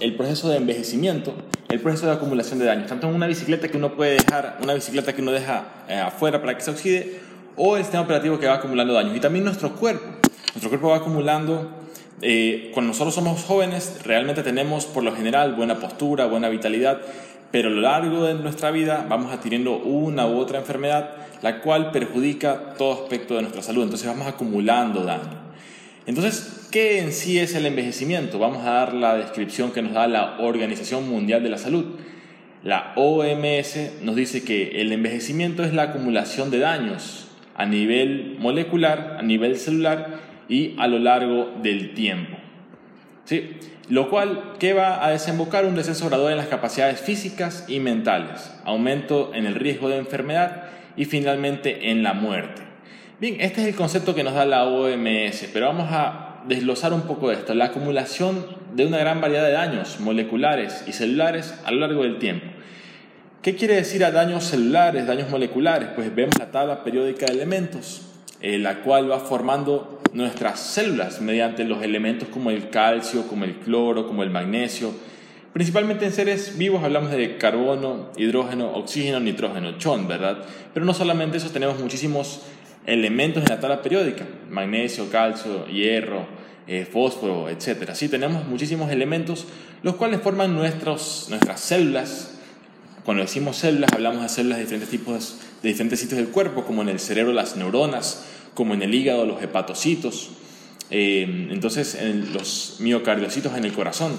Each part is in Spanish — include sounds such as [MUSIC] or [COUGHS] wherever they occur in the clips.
el proceso de envejecimiento, el proceso de acumulación de daños, tanto en una bicicleta que uno puede dejar, una bicicleta que uno deja eh, afuera para que se oxide, o el sistema operativo que va acumulando daños. Y también nuestro cuerpo. Nuestro cuerpo va acumulando, eh, cuando nosotros somos jóvenes, realmente tenemos por lo general buena postura, buena vitalidad, pero a lo largo de nuestra vida vamos adquiriendo una u otra enfermedad, la cual perjudica todo aspecto de nuestra salud. Entonces vamos acumulando daño. Entonces, ¿qué en sí es el envejecimiento? Vamos a dar la descripción que nos da la Organización Mundial de la Salud. La OMS nos dice que el envejecimiento es la acumulación de daños a nivel molecular, a nivel celular y a lo largo del tiempo. ¿Sí? Lo cual, ¿qué va a desembocar? Un descenso gradual en las capacidades físicas y mentales, aumento en el riesgo de enfermedad y finalmente en la muerte. Bien, este es el concepto que nos da la OMS, pero vamos a desglosar un poco esto. La acumulación de una gran variedad de daños moleculares y celulares a lo largo del tiempo. ¿Qué quiere decir a daños celulares, daños moleculares? Pues vemos la tabla periódica de elementos, eh, la cual va formando nuestras células mediante los elementos como el calcio, como el cloro, como el magnesio. Principalmente en seres vivos hablamos de carbono, hidrógeno, oxígeno, nitrógeno, chon, ¿verdad? Pero no solamente eso, tenemos muchísimos elementos en la tabla periódica, magnesio, calcio, hierro, eh, fósforo, etc. Sí, tenemos muchísimos elementos, los cuales forman nuestras células. Cuando decimos células, hablamos de células de diferentes tipos, de diferentes sitios del cuerpo, como en el cerebro las neuronas, como en el hígado los hepatocitos, eh, entonces en los miocardiocitos en el corazón.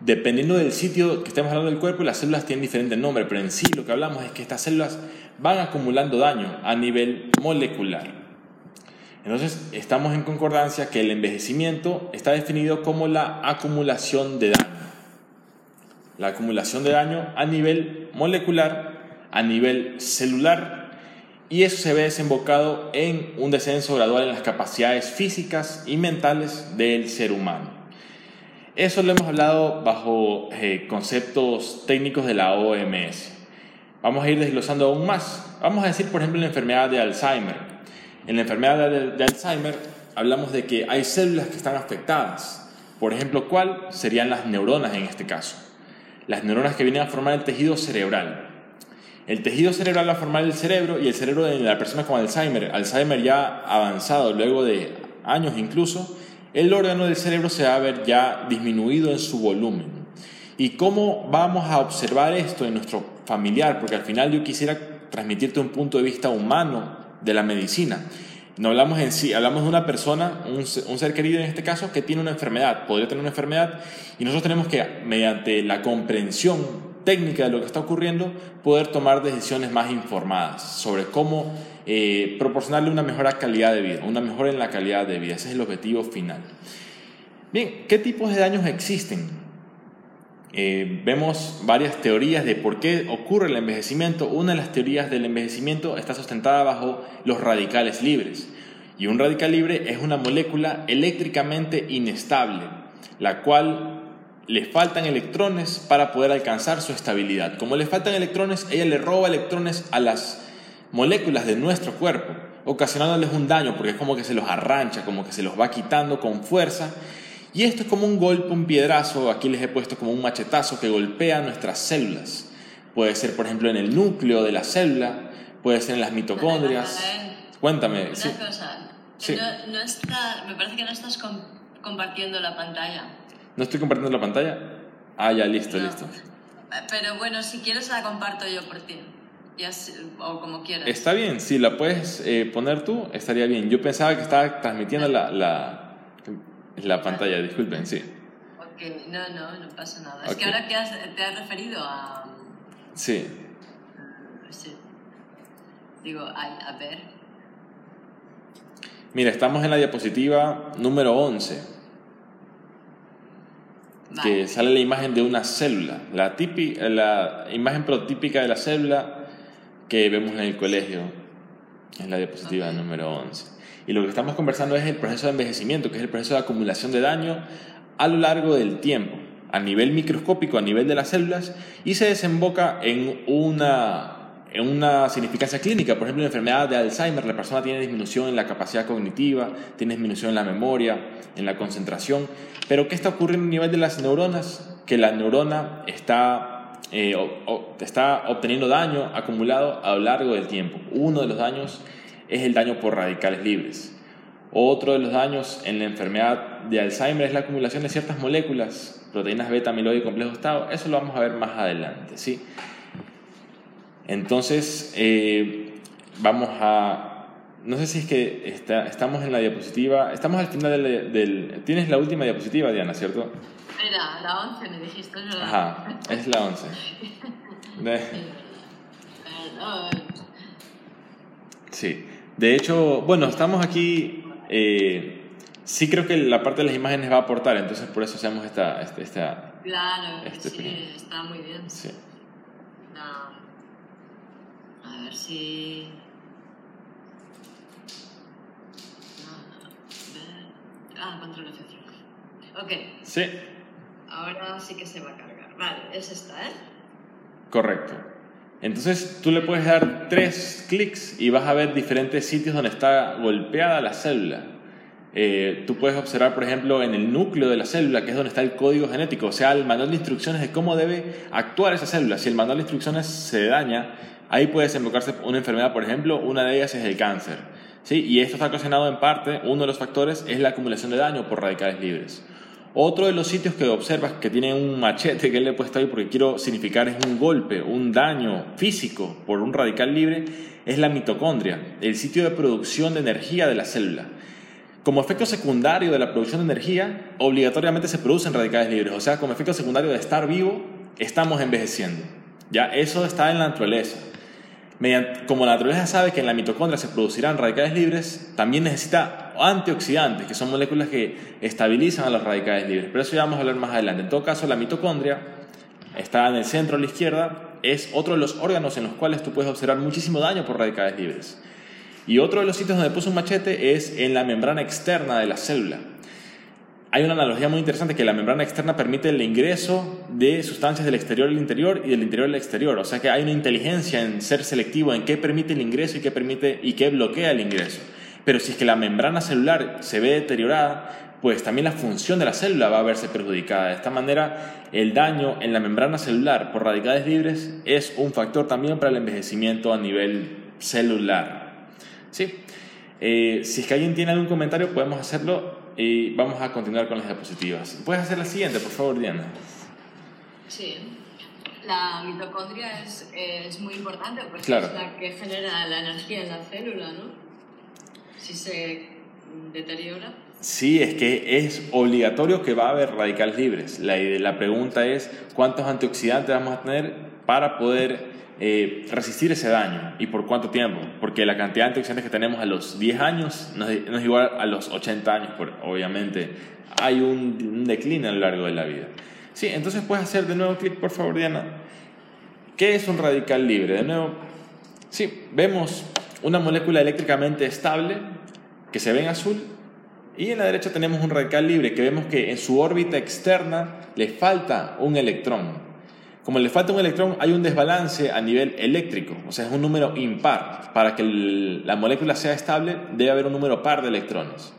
Dependiendo del sitio que estemos hablando del cuerpo, las células tienen diferentes nombres, pero en sí lo que hablamos es que estas células van acumulando daño a nivel molecular. Entonces, estamos en concordancia que el envejecimiento está definido como la acumulación de daño. La acumulación de daño a nivel molecular, a nivel celular, y eso se ve desembocado en un descenso gradual en las capacidades físicas y mentales del ser humano. Eso lo hemos hablado bajo eh, conceptos técnicos de la OMS. Vamos a ir desglosando aún más. Vamos a decir, por ejemplo, la enfermedad de Alzheimer. En la enfermedad de, Alzheimer hablamos de que hay células que están afectadas. Por ejemplo, ¿cuál? Serían las neuronas en este caso. Las neuronas que vienen a formar el tejido cerebral. El tejido cerebral va a formar el cerebro y el cerebro de la persona con Alzheimer, Alzheimer ya avanzado, luego de años incluso, el órgano del cerebro se va a ver ya disminuido en su volumen. ¿Y cómo vamos a observar esto en nuestro familiar? Porque al final yo quisiera transmitirte un punto de vista humano de la medicina. No hablamos en sí, hablamos de una persona, un, un, ser querido en este caso, que tiene una enfermedad, podría tener una enfermedad, y nosotros tenemos que, mediante la comprensión técnica de lo que está ocurriendo, poder tomar decisiones más informadas sobre cómo eh, proporcionarle una mejor calidad de vida, una mejora en la calidad de vida. Ese es el objetivo final. Bien, ¿qué tipos de daños existen? Eh, vemos varias teorías de por qué ocurre el envejecimiento. Una de las teorías del envejecimiento está sustentada bajo los radicales libres. Y un radical libre es una molécula eléctricamente inestable, la cual le faltan electrones para poder alcanzar su estabilidad. Como le faltan electrones, ella le roba electrones a las moléculas de nuestro cuerpo, ocasionándoles un daño porque es como que se los arrancha, como que se los va quitando con fuerza. Y esto es como un golpe, un piedrazo, aquí les he puesto como un machetazo que golpea nuestras células. Puede ser, por ejemplo, en el núcleo de la célula, puede ser en las mitocondrias. Cuéntame. Una sí. cosa, No, está, me parece que no estás compartiendo la pantalla. ¿No estoy compartiendo la pantalla? Ah, ya, listo, listo. Pero bueno, si quieres la comparto yo por ti o como quieras. Está bien, si la puedes eh, poner tú, estaría bien. Yo pensaba que estaba transmitiendo la, la, la pantalla, disculpen, sí. Ok, no, no, no pasa nada. Es que ahora que has, te has referido a... Sí. sí. Digo, a, a ver. Mira, estamos en la diapositiva número 11 que sale la imagen de una célula, la, la imagen protípica de la célula que vemos en el colegio, en la diapositiva número 11. Y lo que estamos conversando es el proceso de envejecimiento, que es el proceso de acumulación de daño a lo largo del tiempo, a nivel microscópico, a nivel de las células, y se desemboca en una, una significancia clínica. Por ejemplo, en enfermedad de Alzheimer, la persona tiene disminución en la capacidad cognitiva, tiene disminución en la memoria, en la concentración. Pero ¿qué está ocurriendo a nivel de las neuronas? que la neurona está, eh, está obteniendo daño acumulado a lo largo del tiempo. Uno de los daños es el daño por radicales libres. Otro de los daños en la enfermedad de Alzheimer es la acumulación de ciertas moléculas, proteínas beta, amiloide y complejo estado. Eso lo vamos a ver más adelante. ¿sí? Entonces, eh, vamos a... No sé si es que estamos en la diapositiva. Estamos al final del, Tienes la última diapositiva, Diana, ¿cierto? Era la 11, me dijiste. Ajá, es la 11. [LAUGHS] Sí. De hecho, bueno, estamos aquí eh, sí creo que la parte de las imágenes va a aportar, entonces por eso hacemos esta... Este, esta claro, este sí, está muy bien. Sí. A ver si... Ah, control F5. Ok. Sí. Ahora sí que se va a cargar. Vale, es esta, ¿eh? Correcto. Entonces tú le puedes dar tres clics y vas a ver diferentes sitios donde está golpeada la célula. Eh, tú puedes observar, por ejemplo, en el núcleo de la célula, que es donde está el código genético, o sea, el manual de instrucciones de cómo debe actuar esa célula. Si el manual de instrucciones se daña, ahí puede desembocarse una enfermedad, por ejemplo, una de ellas es el cáncer. ¿sí? Y esto está ocasionado en parte, uno de los factores es la acumulación de daño por radicales libres. Otro de los sitios que observas que tiene un machete que le he puesto ahí porque quiero significar es un golpe, un daño físico por un radical libre, es la mitocondria, el sitio de producción de energía de la célula. Como efecto secundario de la producción de energía, obligatoriamente se producen radicales libres, o sea, como efecto secundario de estar vivo, estamos envejeciendo. Ya eso está en la naturaleza como la naturaleza sabe que en la mitocondria se producirán radicales libres, también necesita antioxidantes, que son moléculas que estabilizan a los radicales libres. Pero eso ya vamos a hablar más adelante. En todo caso, la mitocondria está en el centro a la izquierda, es otro de los órganos en los cuales tú puedes observar muchísimo daño por radicales libres. Y otro de los sitios donde puse un machete es en la membrana externa de la célula hay una analogía muy interesante que la membrana externa permite el ingreso de sustancias del exterior al interior y del interior al exterior. O sea que hay una inteligencia en ser selectivo en qué permite el ingreso y qué, permite, y qué bloquea el ingreso. Pero si es que la membrana celular se ve deteriorada, pues también la función de la célula va a verse perjudicada. De esta manera, el daño en la membrana celular por radicales libres es un factor también para el envejecimiento a nivel celular. ¿Sí? Eh, si es que alguien tiene algún comentario, podemos hacerlo y vamos a continuar con las diapositivas. ¿Puedes hacer la siguiente, por favor, Diana? Sí. La mitocondria es, es muy importante porque es la que genera la energía en la célula, ¿no? Si se deteriora. Sí, es que es obligatorio que va a haber radicales libres. La, la pregunta es cuántos antioxidantes vamos a tener para poder eh, resistir ese daño y por cuánto tiempo, porque la cantidad de antioxidantes que tenemos a los 10 años no es, igual a los 80 años, obviamente hay un, un, a lo largo de la vida. Sí, entonces puedes hacer de nuevo clic, por favor, Diana. ¿Qué es un radical libre? De nuevo, sí, vemos una molécula eléctricamente estable que se ve en azul y en la derecha tenemos un radical libre que vemos que en su órbita externa le falta un electrón. Como le falta un electrón, hay un desbalance a nivel eléctrico, o sea, es un número impar. Para que la molécula sea estable, debe haber un número par de electrones.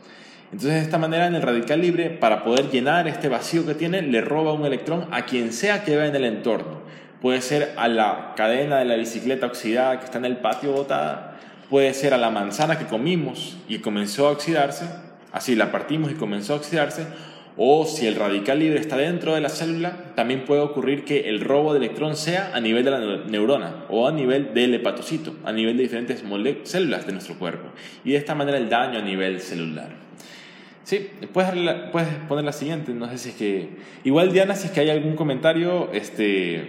Entonces, de esta manera, en el radical libre, para poder llenar este vacío que tiene, le roba un electrón a quien sea que vea en el entorno. Puede ser a la cadena de la bicicleta oxidada que está en el patio botada, puede ser a la manzana que comimos y comenzó a oxidarse, así la partimos y comenzó a oxidarse, o si el radical libre está dentro de la célula, también puede ocurrir que el robo de electrón sea a nivel de la neurona o a nivel del hepatocito, a nivel de diferentes células de nuestro cuerpo. Y de esta manera el daño a nivel celular. Sí, puedes, puedes poner la siguiente, no sé si es que... Igual Diana, si es que hay algún comentario, este,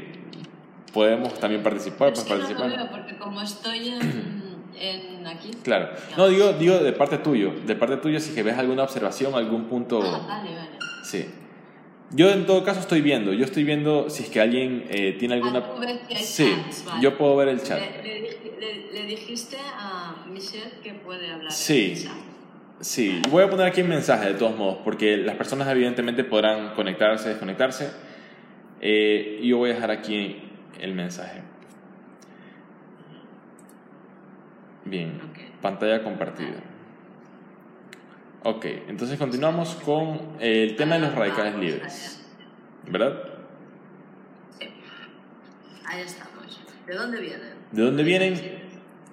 podemos también participar. Es participar. porque como estoy en [CLEARS THROAT] aquí. Claro. No, digo, digo de parte tuyo. De parte tuya, si que ves alguna observación, algún punto. Ah, vale, vale. Sí. Yo en todo caso estoy viendo. Yo estoy viendo si es que alguien eh, tiene alguna. Ah, sí, yo puedo ver el chat. Le, dijiste a Michelle que puede hablar. Sí. Sí, voy a poner aquí un mensaje de todos modos, porque las personas evidentemente podrán conectarse, desconectarse. Eh, yo voy a dejar aquí el mensaje. Bien, pantalla compartida. Ok, entonces continuamos con el tema de los radicales libres. ¿Verdad? Ahí estamos. ¿De dónde vienen? ¿De dónde vienen?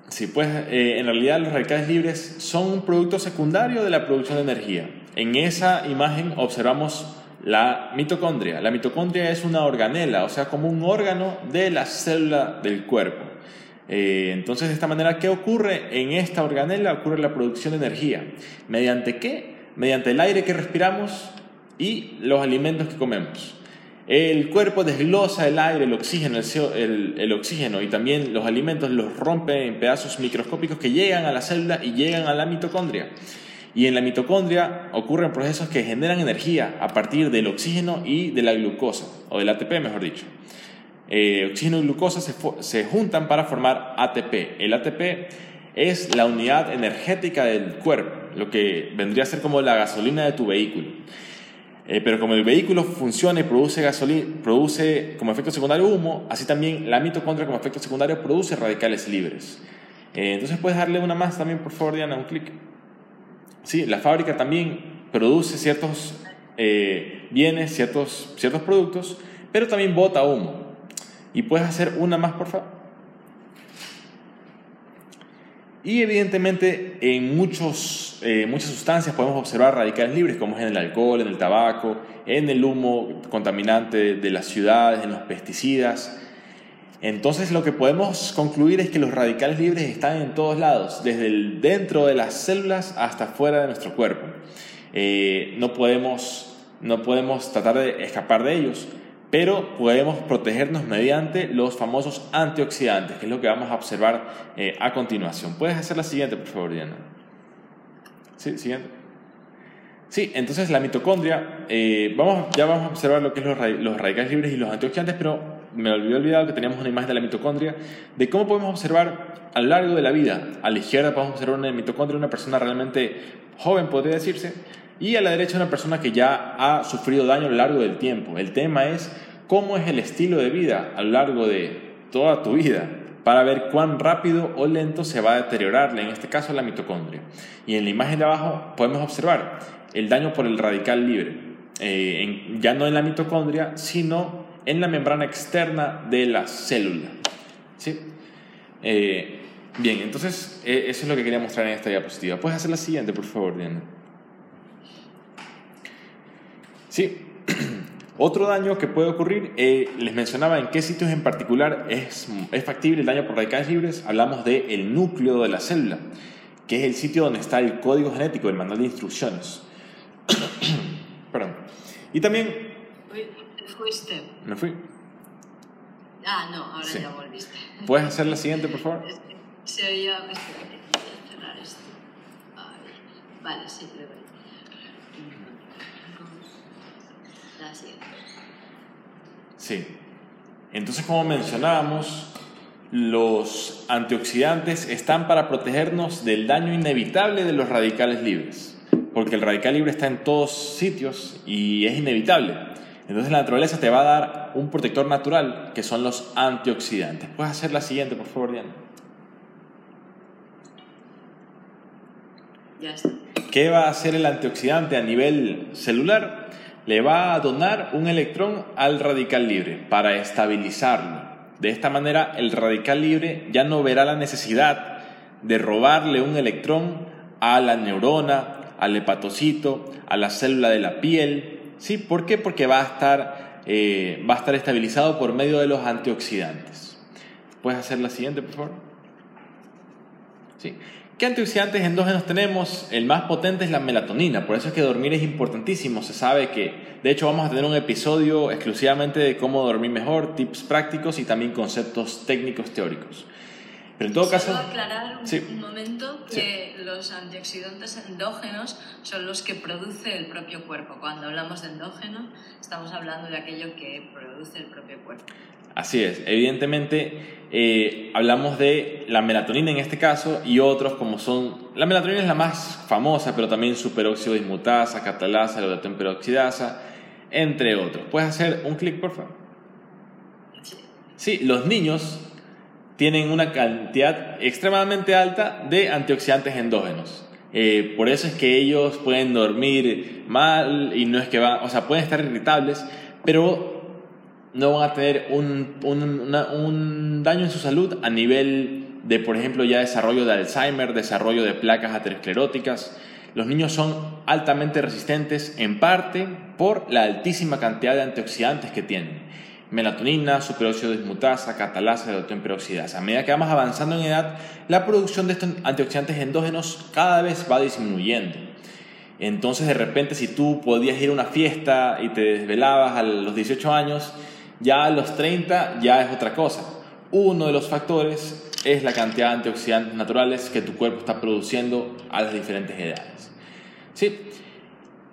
Sí, pues eh, en realidad los radicales libres son un producto secundario de la producción de energía. En esa imagen observamos la mitocondria. La mitocondria es una organela, o sea, como un órgano de la célula del cuerpo. Eh, entonces, de esta manera, ¿qué ocurre en esta organela? Ocurre la producción de energía. ¿Mediante qué? Mediante el aire que respiramos y los alimentos que comemos. El cuerpo desglosa el aire, el oxígeno, el, oxígeno y también los alimentos los rompe en pedazos microscópicos que llegan a la célula y llegan a la mitocondria. Y en la mitocondria ocurren procesos que generan energía a partir del oxígeno y de la glucosa, o del ATP mejor dicho. Eh, oxígeno y glucosa se, se juntan para formar ATP. El ATP es la unidad energética del cuerpo, lo que vendría a ser como la gasolina de tu vehículo. Eh, pero como el vehículo funciona y produce gasolina, produce como efecto secundario humo, así también la mitocondria como efecto secundario produce radicales libres. Eh, entonces puedes darle una más también, por favor, Diana, un clic. Sí, la fábrica también produce ciertos bienes, ciertos, ciertos productos, pero también bota humo. Y puedes hacer una más, por favor. Y evidentemente en muchos, eh, muchas sustancias podemos observar radicales libres, como es en el alcohol, en el tabaco, en el humo contaminante de las ciudades, en los pesticidas. Entonces lo que podemos concluir es que los radicales libres están en todos lados, desde el dentro de las células hasta fuera de nuestro cuerpo. Eh, no, podemos, no podemos tratar de escapar de ellos pero podemos protegernos mediante los famosos antioxidantes, que es lo que vamos a observar eh, a continuación. ¿Puedes hacer la siguiente, por favor, Diana? Sí, siguiente. Sí, entonces la mitocondria, eh, vamos, ya vamos a observar lo que es los, los, radicales libres y los antioxidantes, pero me olvidé olvidar que teníamos una imagen de la mitocondria, de cómo podemos observar a lo largo de la vida. A la izquierda podemos observar una mitocondria, una persona realmente joven, podría decirse, y a la derecha una persona que ya ha sufrido daño a lo largo del tiempo. El tema es cómo es el estilo de vida a lo largo de toda tu vida para ver cuán rápido o lento se va a deteriorar, en este caso la mitocondria. Y en la imagen de abajo podemos observar el daño por el radical libre, eh, ya no en la mitocondria, sino en la membrana externa de la célula. ¿Sí? Eh, bien, entonces eh, eso es lo que quería mostrar en esta diapositiva. ¿Puedes hacer la siguiente, por favor, Diana? Sí, [CLEARS THROAT] otro daño que puede ocurrir, eh, les mencionaba en qué sitios en particular es, es factible el daño por radicales libres. Hablamos del el núcleo de la célula, que es el sitio donde está el código genético, el manual de instrucciones. [CLEARS THROAT] Perdón. Y también... ¿Fuiste? Me fui. Ah, no, ahora ya volviste. ¿Puedes hacer la siguiente, por favor? Se oía... Cerrar esto. Vale, sí, le voy. Sí. Entonces, como mencionábamos, los antioxidantes están para protegernos del daño inevitable de los radicales libres, porque el radical libre está en todos sitios y es inevitable. Entonces la naturaleza te va a dar un protector natural, que son los antioxidantes. Puedes hacer la siguiente, por favor, Diana. Ya está. ¿Qué va a hacer el antioxidante a nivel celular? Le va a donar un electrón al radical libre para estabilizarlo. De esta manera, el radical libre ya no verá la necesidad de robarle un electrón a la neurona, al hepatocito, a la célula de la piel. ¿Sí? ¿Por qué? Porque va a estar, eh, va a estar estabilizado por medio de los antioxidantes. ¿Puedes hacer la siguiente, por favor? Sí. ¿Qué antioxidantes endógenos tenemos? El más potente es la melatonina, por eso es que dormir es importantísimo. Se sabe que, de hecho, vamos a tener un episodio exclusivamente de cómo dormir mejor, tips prácticos y también conceptos técnicos teóricos. Pero en todo caso... aclarar un, momento que los antioxidantes endógenos son los que produce el propio cuerpo. Cuando hablamos de endógeno, estamos hablando de aquello que produce el propio cuerpo. Así es, evidentemente eh, hablamos de la melatonina en este caso y otros como son, la melatonina es la más famosa, pero también superóxido dismutasa, catalasa, la peroxidasa, entre otros. ¿Puedes hacer un clic, por favor? Sí, los niños tienen una cantidad extremadamente alta de antioxidantes endógenos. Eh, por eso es que ellos pueden dormir mal y no es que van, o sea, pueden estar irritables, pero no van a tener un, un, un, daño en su salud a nivel de, por ejemplo, ya desarrollo de Alzheimer, desarrollo de placas ateroscleróticas. Los niños son altamente resistentes en parte por la altísima cantidad de antioxidantes que tienen. Melatonina, superóxido dismutasa, catalasa, peroxidasa. A medida que vamos avanzando en edad, la producción de estos antioxidantes endógenos cada vez va disminuyendo. Entonces, de repente, si tú podías ir a una fiesta y te desvelabas a los 18 años, ya a los 30 ya es otra cosa. Uno de los factores es la cantidad de antioxidantes naturales que tu cuerpo está produciendo a las diferentes edades. ¿Sí?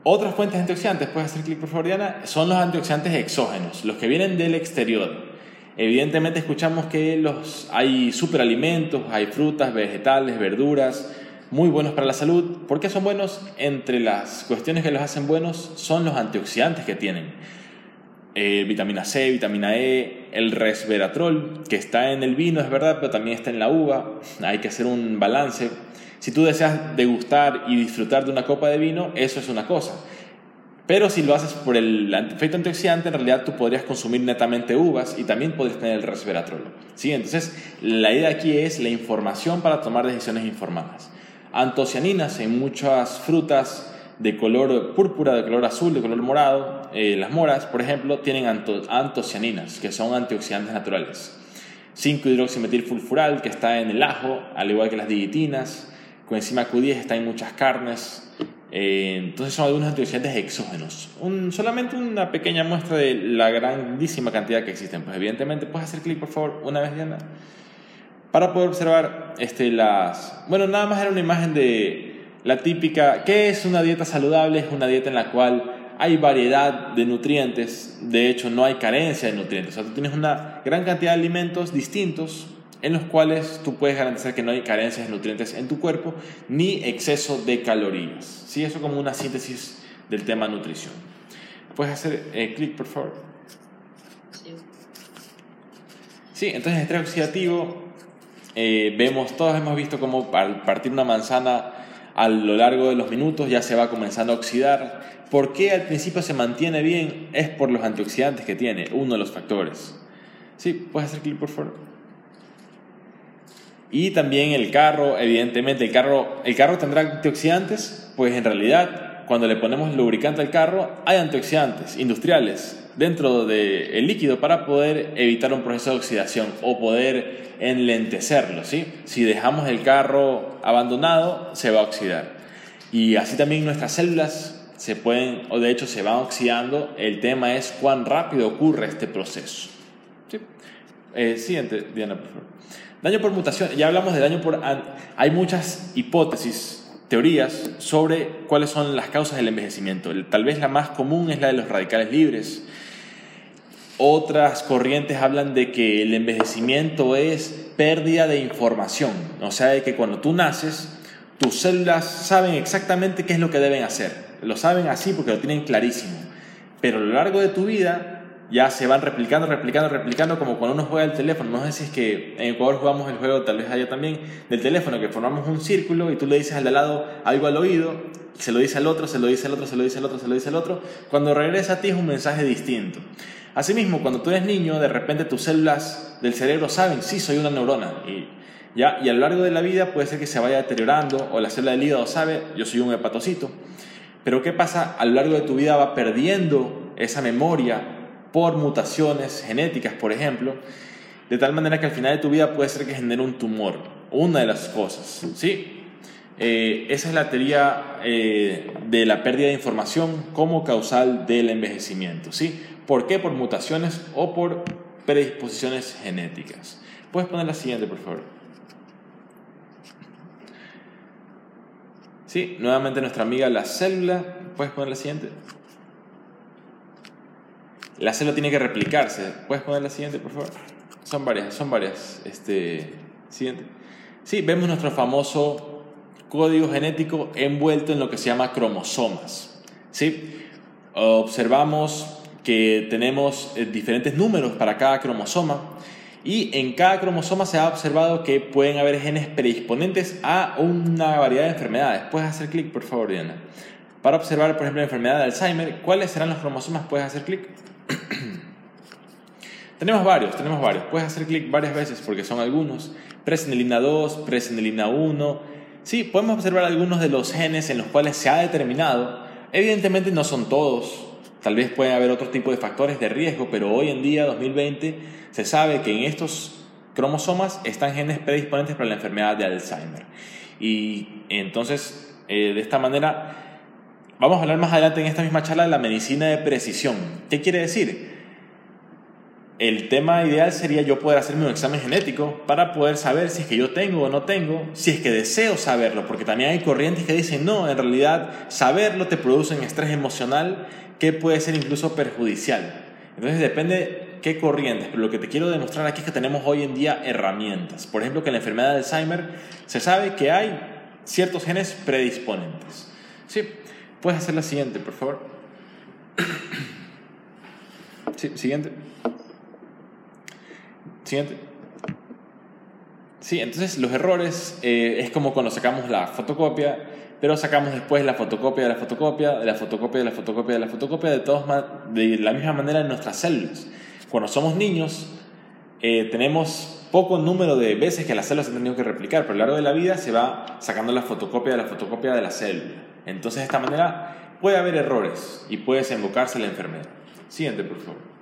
Otras fuentes de antioxidantes, puedes hacer clic por favor son los antioxidantes exógenos, los que vienen del exterior. Evidentemente escuchamos que los, hay superalimentos, hay frutas, vegetales, verduras, muy buenos para la salud. ¿Por qué son buenos? Entre las cuestiones que los hacen buenos son los antioxidantes que tienen. Eh, vitamina C, vitamina E, el resveratrol, que está en el vino, es verdad, pero también está en la uva. Hay que hacer un balance. Si tú deseas degustar y disfrutar de una copa de vino, eso es una cosa. Pero si lo haces por el efecto antioxidante, en realidad tú podrías consumir netamente uvas y también podrías tener el resveratrol. ¿Sí? Entonces, la idea aquí es la información para tomar decisiones informadas. Antocianinas en muchas frutas, de color púrpura, de color azul, de color morado. Eh, las moras, por ejemplo, tienen antocianinas, que son antioxidantes naturales. 5-hidroximetilfulfural, que está en el ajo, al igual que las digitinas. Coenzima Q10 está en muchas carnes. Eh, entonces son algunos antioxidantes exógenos. Un, solamente una pequeña muestra de la grandísima cantidad que existen. Pues evidentemente, puedes hacer clic, por favor, una vez, Diana, para poder observar este, las... Bueno, nada más era una imagen de la típica, ¿qué es una dieta saludable? Es una dieta en la cual hay variedad de nutrientes, de hecho no hay carencia de nutrientes, o sea, tú tienes una gran cantidad de alimentos distintos en los cuales tú puedes garantizar que no hay carencias de nutrientes en tu cuerpo ni exceso de calorías. ¿Sí? Eso como una síntesis del tema nutrición. ¿Puedes hacer eh, clic, por favor? Sí. Entonces estrés oxidativo, eh, vemos, todos hemos visto cómo al partir una manzana a lo largo de los minutos ya se va comenzando a oxidar. ¿Por qué al principio se mantiene bien? Es por los antioxidantes que tiene, uno de los factores. Sí, puedes hacer clic por favor. Y también el carro, evidentemente, el carro, el carro tendrá antioxidantes, pues en realidad cuando le ponemos lubricante al carro hay antioxidantes industriales dentro del líquido para poder evitar un proceso de oxidación o poder enlentecerlo. ¿sí? Si dejamos el carro abandonado, se va a oxidar. Y así también nuestras células se pueden, o de hecho se van oxidando. El tema es cuán rápido ocurre este proceso. Eh, siguiente, Diana, por favor. Daño por mutación. Ya hablamos de daño por... Hay muchas hipótesis, teorías sobre cuáles son las causas del envejecimiento. Tal vez la más común es la de los radicales libres otras corrientes hablan de que el envejecimiento es pérdida de información, o sea, de que cuando tú naces, tus células saben exactamente qué es lo que deben hacer. Lo saben así porque lo tienen clarísimo. Pero a lo largo de tu vida ya se van replicando, replicando, replicando, como cuando uno juega el teléfono. No sé si es que en Ecuador jugamos el juego, tal vez allá también, del teléfono, que formamos un círculo y tú le dices al de lado algo al oído, se lo dice al otro, se lo dice al otro, se lo dice al otro, se lo dice al otro. Cuando regresa a ti es un mensaje distinto. Asimismo, cuando tú eres niño, de repente tus células del cerebro saben, sí, soy una neurona. Y, ¿ya? y a lo largo de la vida puede ser que se vaya deteriorando, o la célula del hígado sabe, yo soy un hepatocito. Pero ¿qué pasa? A lo largo de tu vida va perdiendo esa memoria por mutaciones genéticas, por ejemplo, de tal manera que al final de tu vida puede ser que genere un tumor. Una de las cosas, ¿sí? Eh, esa es la teoría eh, de la pérdida de información como causal del envejecimiento, ¿sí? ¿Por qué? Por mutaciones o por predisposiciones genéticas. Puedes poner la siguiente, por favor. Sí, nuevamente nuestra amiga la célula. ¿Puedes poner la siguiente? La célula tiene que replicarse. ¿Puedes poner la siguiente, por favor? Son varias, son varias. Este, siguiente. Sí, vemos nuestro famoso código genético envuelto en lo que se llama cromosomas. ¿Sí? Observamos que tenemos eh, diferentes números para cada cromosoma y en cada cromosoma se ha observado que pueden haber genes predisponentes a una variedad de enfermedades. Puedes hacer clic, por favor, Diana. Para observar, por ejemplo, la enfermedad de Alzheimer, ¿cuáles serán los cromosomas? Puedes hacer clic. [CLEARS THROAT] Tenemos varios, tenemos varios. Puedes hacer clic varias veces porque son algunos. Presenilina 2, presenilina 1. Sí, podemos observar algunos de los genes en los cuales se ha determinado. Evidentemente no son todos. Tal vez puede haber otro tipo de factores de riesgo, pero hoy en día, 2020, se sabe que en estos cromosomas están genes predisponentes para la enfermedad de Alzheimer. Y entonces, eh, de esta manera, vamos a hablar más adelante en esta misma charla de la medicina de precisión. ¿Qué quiere decir? El tema ideal sería yo poder hacerme un examen genético para poder saber si es que yo tengo o no tengo, si es que deseo saberlo, porque también hay corrientes que dicen, no, en realidad saberlo te produce un estrés emocional que puede ser incluso perjudicial. Entonces depende qué corrientes, pero lo que te quiero demostrar aquí es que tenemos hoy en día herramientas. Por ejemplo, que en la enfermedad de Alzheimer se sabe que hay ciertos genes predisponentes. Sí, puedes hacer la siguiente, por favor. [COUGHS] Sí, siguiente. Siguiente. Sí, entonces los errores eh, es como cuando sacamos la fotocopia, pero sacamos después la fotocopia de la fotocopia, de la fotocopia de la fotocopia de la fotocopia, de, todos, de la misma manera en nuestras células. Cuando somos niños, eh, tenemos poco número de veces que las células se han tenido que replicar, pero a lo largo de la vida se va sacando la fotocopia de la fotocopia de la célula. Entonces, de esta manera puede haber errores y puede desembocarse la enfermedad. Siguiente, por favor.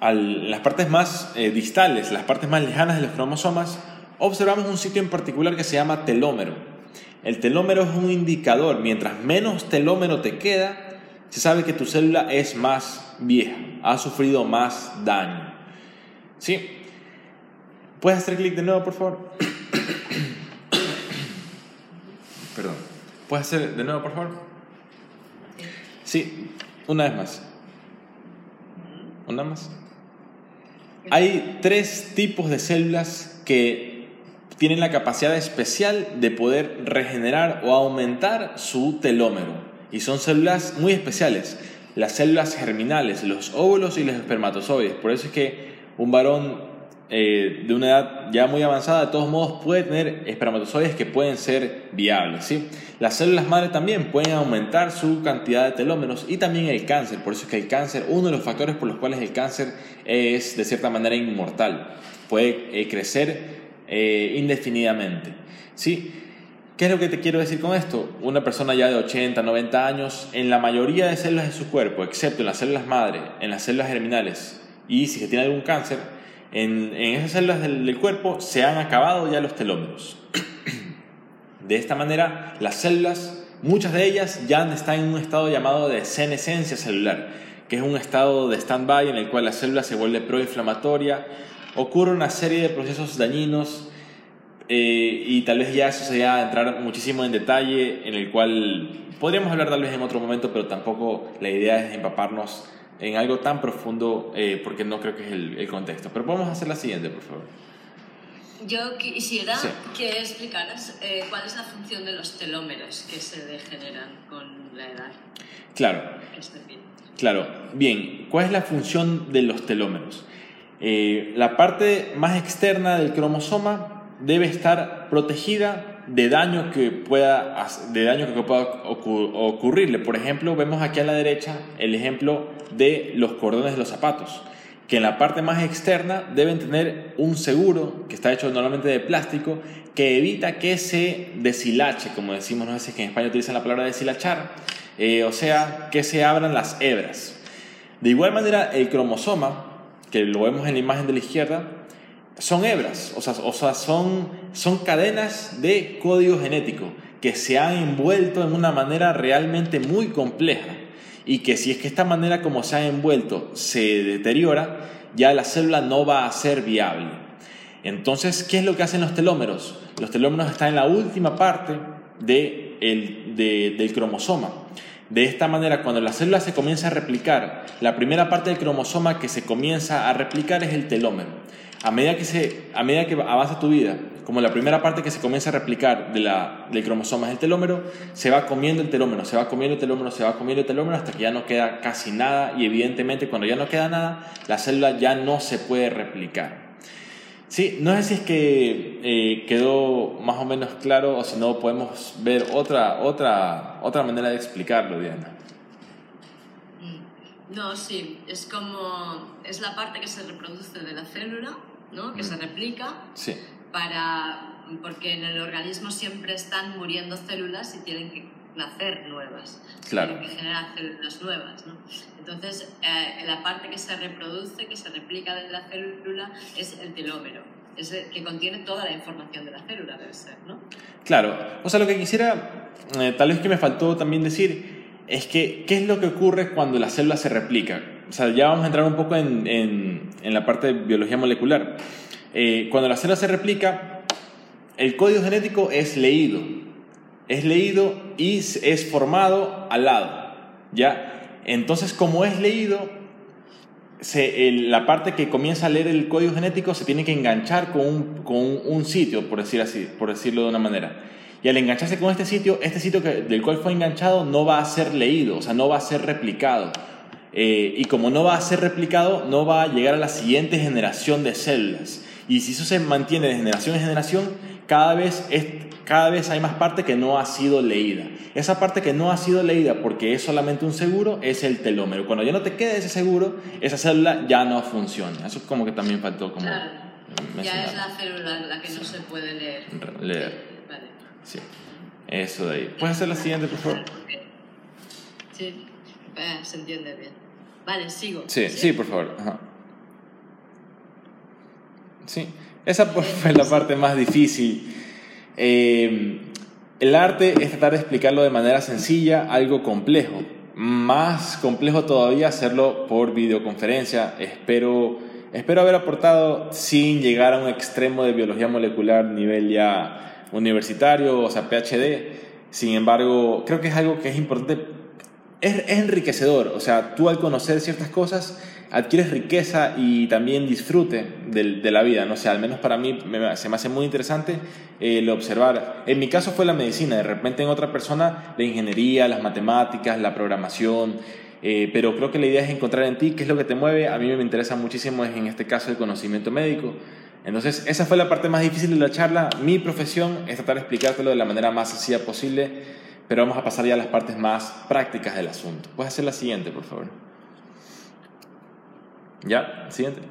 Las partes más eh, distales, las partes más lejanas de los cromosomas, observamos un sitio en particular que se llama telómero. El telómero es un indicador, mientras menos telómero te queda, se sabe que tu célula es más vieja, ha sufrido más daño. ¿Sí? ¿Puedes hacer clic de nuevo, por favor? [COUGHS] Perdón. ¿Puedes hacer de nuevo, por favor? Sí, una vez más. Una más. Hay tres tipos de células que tienen la capacidad especial de poder regenerar o aumentar su telómero. Y son células muy especiales. Las células germinales, los óvulos y los espermatozoides. Por eso es que un varón eh, de una edad ya muy avanzada, de todos modos, puede tener espermatozoides que pueden ser viables. ¿sí? Las células madre también pueden aumentar su cantidad de telómeros y también el cáncer. Por eso es que el cáncer, uno de los factores por los cuales el cáncer es de cierta manera inmortal, puede eh, crecer eh, indefinidamente. ¿sí? ¿Qué es lo que te quiero decir con esto? Una persona ya de 80, 90 años, en la mayoría de células de su cuerpo, excepto en las células madre, en las células germinales, y si se tiene algún cáncer, en, esas células del, cuerpo se han acabado ya los telómeros. De esta manera, las células, muchas de ellas ya están en un estado llamado de senescencia celular, que es un estado de stand-by en el cual la célula se vuelve proinflamatoria, ocurre una serie de procesos dañinos eh, y tal vez ya eso sería entrar muchísimo en detalle, en el cual podríamos hablar tal vez en otro momento, pero tampoco la idea es empaparnos en algo tan profundo eh, porque no creo que es el, contexto. Pero podemos hacer la siguiente, por favor. Yo quisiera que explicaras eh, cuál es la función de los telómeros que se degeneran con la edad. Claro. Claro. Bien, ¿cuál es la función de los telómeros? Eh, la parte más externa del cromosoma debe estar protegida de daño que pueda, de daño que pueda ocurrirle. Por ejemplo, vemos aquí a la derecha el ejemplo de los cordones de los zapatos, que en la parte más externa deben tener un seguro que está hecho normalmente de plástico que evita que se deshilache, como decimos, no sé si en España utilizan la palabra deshilachar, eh, o sea, que se abran las hebras. De igual manera, el cromosoma, que lo vemos en la imagen de la izquierda, son hebras, o sea, o sea son, son cadenas de código genético que se han envuelto en una manera realmente muy compleja y que si es que esta manera como se ha envuelto se deteriora, ya la célula no va a ser viable. Entonces, ¿qué es lo que hacen los telómeros? Los telómeros están en la última parte de el, del cromosoma. De esta manera, cuando la célula se comienza a replicar, la primera parte del cromosoma que se comienza a replicar es el telómero a medida que, se, a medida que avanza tu vida, como la primera parte que se comienza a replicar de la, del cromosoma es el telómero, se va comiendo el telómero, se va comiendo el telómero, se va comiendo el telómero hasta que ya no queda casi nada y evidentemente cuando ya no queda nada, la célula ya no se puede replicar. Sí, no sé si es que eh, quedó más o menos claro o si no podemos ver otra, otra, otra manera de explicarlo, Diana. Mm, no, sí, es como, es la parte que se reproduce de la célula, ¿no? que se replica, sí. para, porque en el organismo siempre están muriendo células y tienen que nacer nuevas, claro. que generar células nuevas. ¿no? Entonces, eh, la parte que se reproduce, que se replica de la célula, es el telómero, es el que contiene toda la información de la célula, debe ser, ¿no? Claro. O sea, lo que quisiera, eh, tal vez que me faltó también decir, es que, ¿qué es lo que ocurre cuando la célula se replica? O sea, ya vamos a entrar un poco en, en, en la parte de biología molecular. Eh, cuando la célula se replica, el código genético es leído. Es leído y es formado al lado. ¿Ya? Entonces, como es leído, la parte que comienza a leer el código genético se tiene que enganchar con un, sitio, por, decir así, por decirlo de una manera. Y al engancharse con este sitio, este sitio del cual fue enganchado no va a ser leído, o sea, no va a ser replicado. Eh, y como no va a ser replicado, no va a llegar a la siguiente generación de células. Y si eso se mantiene de generación en generación, cada vez, es, cada vez hay más parte que no ha sido leída. Esa parte que no ha sido leída porque es solamente un seguro es el telómero. Cuando ya no te quede ese seguro, esa célula ya no funciona. Eso es como que también faltó como... Claro. Ya es la célula la que no se puede leer. Leer. Vale. Sí. Eso de ahí. ¿Puedes hacer la siguiente, por favor? Sí, se entiende bien. Vale, sigo. Sí, sí, por favor. Sí. Esa [LAUGHS] fue la parte más difícil. Eh, el arte es tratar de explicarlo de manera sencilla, algo complejo. Más complejo todavía hacerlo por videoconferencia. Espero, espero haber aportado sin llegar a un extremo de biología molecular nivel ya universitario, o sea, PhD. Sin embargo, creo que es algo que es importante, es enriquecedor. O sea, tú al conocer ciertas cosas adquieres riqueza y también disfrute de, la vida. No sé, al menos para mí se me hace muy interesante eh, el observar. En mi caso fue la medicina, de repente en otra persona la ingeniería, las matemáticas, la programación. Eh, pero creo que la idea es encontrar en ti qué es lo que te mueve. A mí me interesa muchísimo, en este caso, el conocimiento médico. Entonces, esa fue la parte más difícil de la charla. Mi profesión es tratar de explicártelo de la manera más sencilla posible, pero vamos a pasar ya a las partes más prácticas del asunto. Puedes hacer la siguiente, por favor. ¿Ya? Siguiente.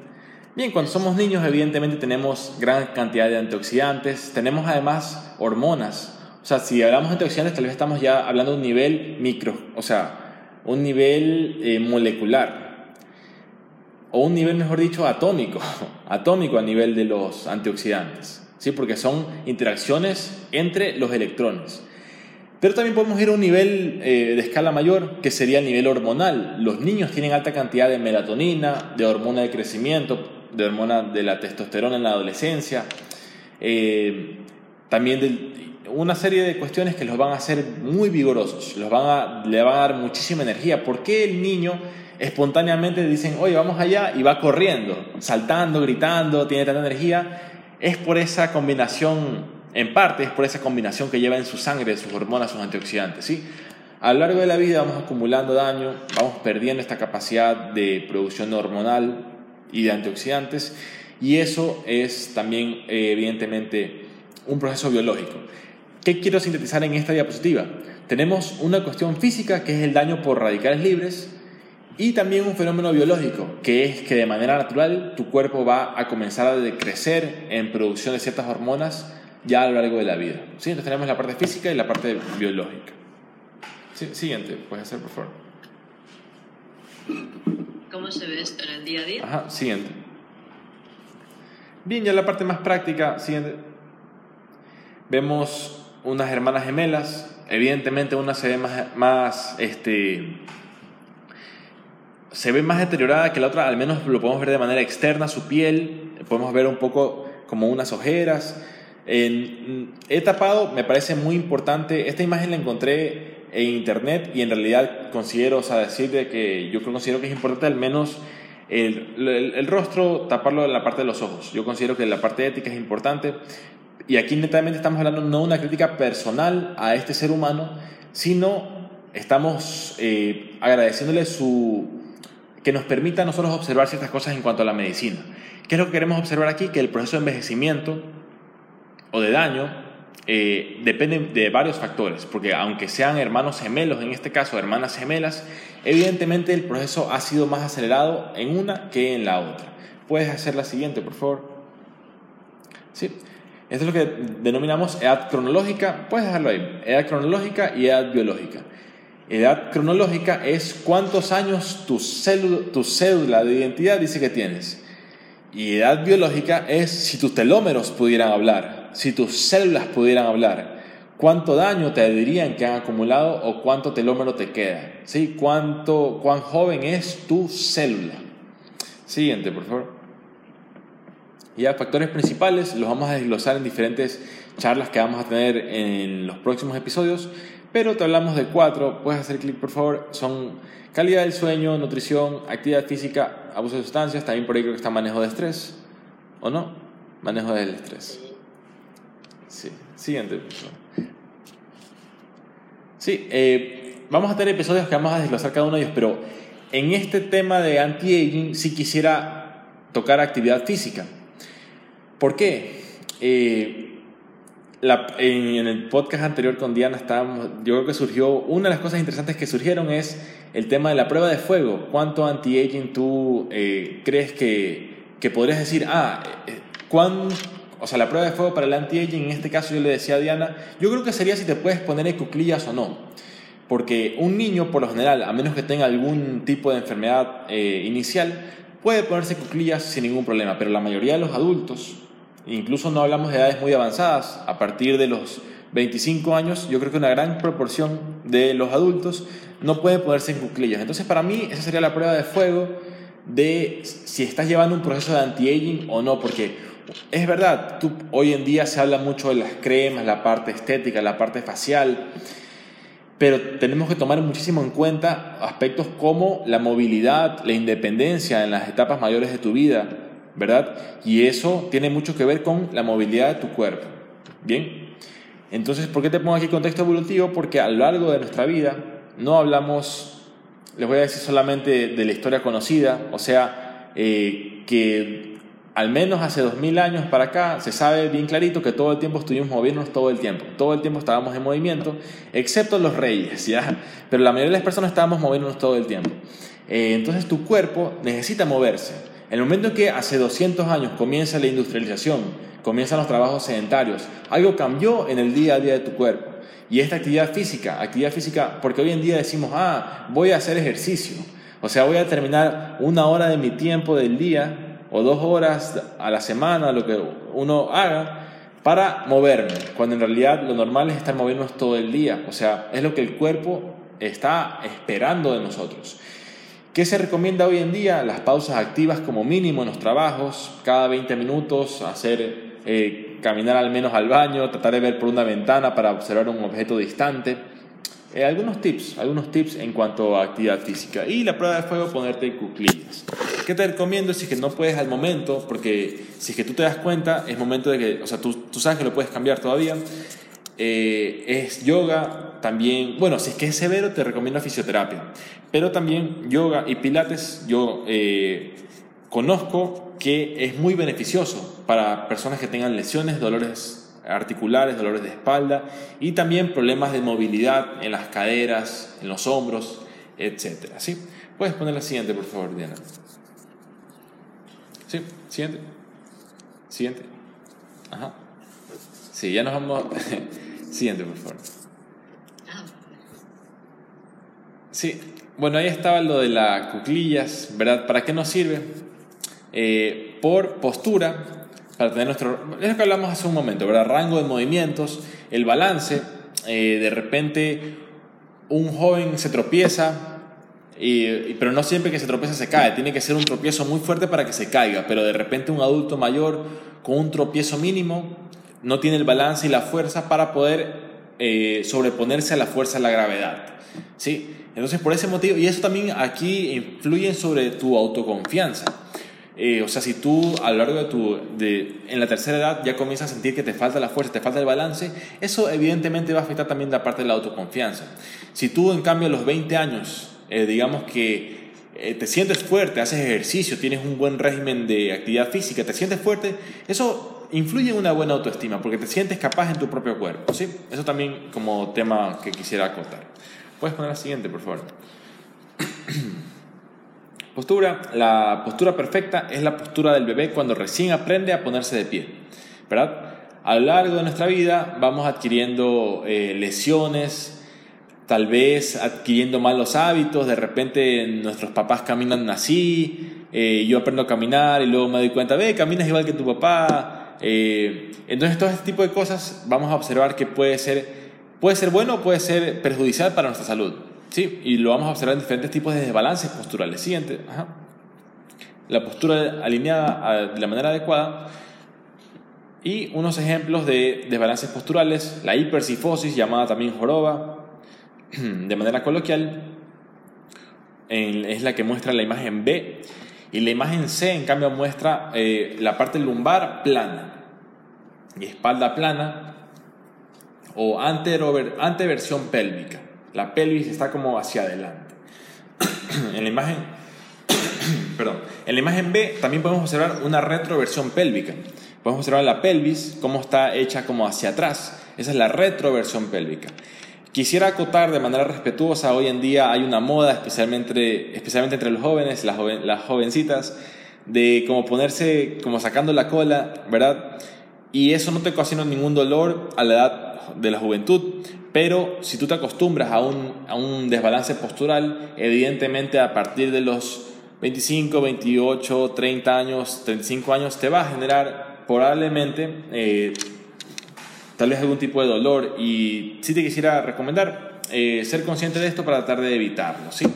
Bien, cuando somos niños evidentemente tenemos gran cantidad de antioxidantes, tenemos además hormonas. O sea, si hablamos de antioxidantes tal vez estamos ya hablando de un nivel micro, o sea, un nivel eh, molecular. O un nivel, mejor dicho, atómico, [LAUGHS] atómico a nivel de los antioxidantes. ¿Sí? Porque son interacciones entre los electrones. Pero también podemos ir a un nivel eh, de escala mayor, que sería el nivel hormonal. Los niños tienen alta cantidad de melatonina, de hormona de crecimiento, de hormona de la testosterona en la adolescencia. Eh, también de una serie de cuestiones que los van a hacer muy vigorosos, los van a, le van a dar muchísima energía. ¿Por qué el niño espontáneamente dicen, oye, vamos allá y va corriendo, saltando, gritando, tiene tanta energía? Es por esa combinación en parte es por esa combinación que lleva en su sangre sus hormonas, sus antioxidantes. ¿sí? A lo largo de la vida vamos acumulando daño, vamos perdiendo esta capacidad de producción hormonal y de antioxidantes y eso es también eh, evidentemente un proceso biológico. ¿Qué quiero sintetizar en esta diapositiva? Tenemos una cuestión física que es el daño por radicales libres y también un fenómeno biológico que es que de manera natural tu cuerpo va a comenzar a decrecer en producción de ciertas hormonas ya a lo largo de la vida. ¿Sí? Entonces tenemos la parte física y la parte biológica. siguiente, puedes hacer por favor. ¿Cómo se ve esto en el día a día? Ajá, siguiente. Bien, ya la parte más práctica, siguiente. Vemos unas hermanas gemelas. Evidentemente una se ve más, más este, se ve más deteriorada que la otra, al menos lo podemos ver de manera externa, su piel, podemos ver un poco como unas ojeras, en, he tapado, me parece muy importante, esta imagen la encontré en internet y en realidad considero, o sea, decirte que yo considero que es importante al menos el, el, rostro taparlo en la parte de los ojos. Yo considero que la parte ética es importante y aquí netamente estamos hablando no de una crítica personal a este ser humano, sino estamos eh, agradeciéndole su, que nos permita a nosotros observar ciertas cosas en cuanto a la medicina. ¿Qué es lo que queremos observar aquí? Que el proceso de envejecimiento o de daño eh, depende de varios factores, porque aunque sean hermanos gemelos, en este caso hermanas gemelas, evidentemente el proceso ha sido más acelerado en una que en la otra. Puedes hacer la siguiente, por favor. Sí. Esto es lo que denominamos edad cronológica. Puedes dejarlo ahí. Edad cronológica y edad biológica. Edad cronológica es cuántos años tu, tu cédula de identidad dice que tienes. Y edad biológica es si tus telómeros pudieran hablar, si tus células pudieran hablar, cuánto daño te dirían que han acumulado o cuánto telómero te queda, ¿sí? ¿Cuánto, cuán joven es tu célula. Siguiente, por favor. Ya factores principales los vamos a desglosar en diferentes charlas que vamos a tener en los próximos episodios, pero te hablamos de cuatro, puedes hacer clic por favor, son calidad del sueño, nutrición, actividad física, abuso de sustancias, también por ahí creo que está manejo de estrés, ¿o no? Manejo del estrés. Sí, siguiente. Sí, eh, vamos a tener episodios que vamos a desglosar cada uno de ellos, pero en este tema de anti-aging sí quisiera tocar actividad física. ¿Por qué? Eh, en, el podcast anterior con Diana estábamos, yo creo que surgió, una de las cosas interesantes que surgieron es el tema de la prueba de fuego. ¿Cuánto anti-aging tú eh, crees que, que, podrías decir, ah, eh, ¿cuán, o sea, la prueba de fuego para el anti-aging, en este caso yo le decía a Diana, yo creo que sería si te puedes poner en cuclillas o no. Porque un niño, por lo general, a menos que tenga algún tipo de enfermedad eh, inicial, puede ponerse cuclillas sin ningún problema, pero la mayoría de los adultos, incluso no hablamos de edades muy avanzadas, a partir de los 25 años, yo creo que una gran proporción de los adultos no pueden ponerse en cuclillas. Entonces, para mí, esa sería la prueba de fuego de si estás llevando un proceso de anti-aging o no, porque es verdad, hoy en día se habla mucho de las cremas, la parte estética, la parte facial, pero tenemos que tomar muchísimo en cuenta aspectos como la movilidad, la independencia en las etapas mayores de tu vida, ¿verdad? Y eso tiene mucho que ver con la movilidad de tu cuerpo. Bien, entonces, ¿por qué te pongo aquí contexto evolutivo? Porque a lo largo de nuestra vida no hablamos, les voy a decir solamente de la historia conocida, o sea, eh, que al menos hace dos mil años para acá se sabe bien clarito que todo el tiempo estuvimos moviéndonos todo el tiempo, todo el tiempo estábamos en movimiento, excepto los reyes, ¿ya? Pero la mayoría de las personas estábamos moviéndonos todo el tiempo. Eh, entonces tu cuerpo necesita moverse. En el momento que hace 200 años comienza la industrialización, comienzan los trabajos sedentarios, algo cambió en el día a día de tu cuerpo. Y esta actividad física, actividad física, porque hoy en día decimos, ah, voy a hacer ejercicio. O sea, voy a terminar una hora de mi tiempo del día o dos horas a la semana, lo que uno haga, para moverme, cuando en realidad lo normal es estar moviéndonos todo el día. O sea, es lo que el cuerpo está esperando de nosotros. ¿Qué se recomienda hoy en día? Las pausas activas como mínimo en los trabajos, cada 20 minutos hacer, eh, caminar al menos al baño, tratar de ver por una ventana para observar un objeto distante. Eh, algunos tips, algunos tips en cuanto a actividad física. Y la prueba de fuego, ponerte cuclillas. ¿Qué te recomiendo si es que no puedes al momento? Porque si es que tú te das cuenta, es momento de que, o sea, tú, sabes que lo puedes cambiar todavía. Eh, es yoga, también, bueno, si es que es severo, te recomiendo fisioterapia, pero también yoga y pilates, yo eh, conozco que es muy beneficioso para personas que tengan lesiones, dolores articulares, dolores de espalda y también problemas de movilidad en las caderas, en los hombros, etc. ¿sí? Puedes poner la siguiente, por favor, Diana. Sí, siguiente. Siguiente. Ajá. Sí, ya nos vamos. [LAUGHS] Siguiente, por favor. Sí, bueno, ahí estaba lo de las cuclillas, ¿verdad? ¿Para qué nos sirve? Eh, por postura, para tener nuestro... Es lo que hablamos hace un momento, ¿verdad? Rango de movimientos, el balance, eh, de repente un joven se tropieza, y, pero no siempre que se tropieza se cae, tiene que ser un tropiezo muy fuerte para que se caiga, pero de repente un adulto mayor con un tropiezo mínimo no tiene el balance y la fuerza para poder eh, sobreponerse a la fuerza de la gravedad. ¿sí? Entonces, por ese motivo, y eso también aquí influye sobre tu autoconfianza. Eh, o sea, si tú a lo largo de tu, de, en la tercera edad ya comienzas a sentir que te falta la fuerza, te falta el balance, eso evidentemente va a afectar también la parte de la autoconfianza. Si tú en cambio a los 20 años, eh, digamos que eh, te sientes fuerte, haces ejercicio, tienes un buen régimen de actividad física, te sientes fuerte, eso influye en una buena autoestima porque te sientes capaz en tu propio cuerpo. ¿sí? Eso también como tema que quisiera acotar. Puedes poner la siguiente, por favor. [CLEARS THROAT] postura. La postura perfecta es la postura del bebé cuando recién aprende a ponerse de pie. ¿Verdad? A lo largo de nuestra vida vamos adquiriendo eh, lesiones, tal vez adquiriendo malos hábitos, de repente nuestros papás caminan así, eh, yo aprendo a caminar y luego me doy cuenta, ve, caminas igual que tu papá. Eh, entonces todo este tipo de cosas vamos a observar que puede ser, puede ser bueno o puede ser perjudicial para nuestra salud. ¿sí? Y lo vamos a observar en diferentes tipos de desbalances posturales. Siguiente. La postura alineada de la manera adecuada. Y unos ejemplos de desbalances posturales, la hipersifosis, llamada también joroba, [CLEARS THROAT] de manera coloquial, es la que muestra la imagen B y la imagen C en cambio muestra eh, la parte lumbar plana y espalda plana o anteversión pélvica. La pelvis está como hacia adelante. [CLEARS THROAT] en la imagen [CLEARS THROAT] perdón, en la imagen B también podemos observar una retroversión pélvica. Podemos observar la pelvis cómo está hecha como hacia atrás. Esa es la retroversión pélvica. Quisiera acotar de manera respetuosa, hoy en día hay una moda, especialmente, especialmente entre los jóvenes, las, las jovencitas, de como ponerse, como sacando la cola, ¿verdad? Y eso no te ocasiona ningún dolor a la edad de la juventud, pero si tú te acostumbras a un, a un desbalance postural, evidentemente a partir de los 25, 28, 30 años, 35 años, te va a generar probablemente eh, tal vez algún tipo de dolor y sí te quisiera recomendar eh, ser consciente de esto para tratar de evitarlo, ¿sí?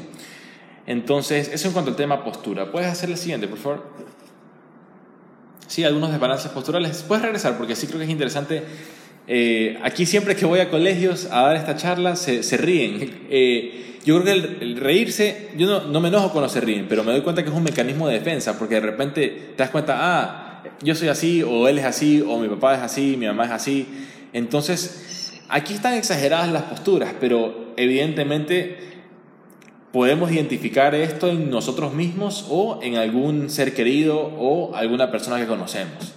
Entonces, eso en cuanto al tema postura. ¿Puedes hacer el siguiente, por favor? Sí, algunos desbalances posturales. Puedes regresar porque sí creo que es interesante. Eh, aquí siempre que voy a colegios a dar esta charla se, se ríen. [LAUGHS] Eh, yo creo que el, reírse, yo no, no, me enojo cuando se ríen, pero me doy cuenta que es un mecanismo de defensa porque de repente te das cuenta, ah, yo soy así, o él es así, o mi papá es así, mi mamá es así. Entonces, aquí están exageradas las posturas, pero evidentemente podemos identificar esto en nosotros mismos o en algún ser querido o alguna persona que conocemos.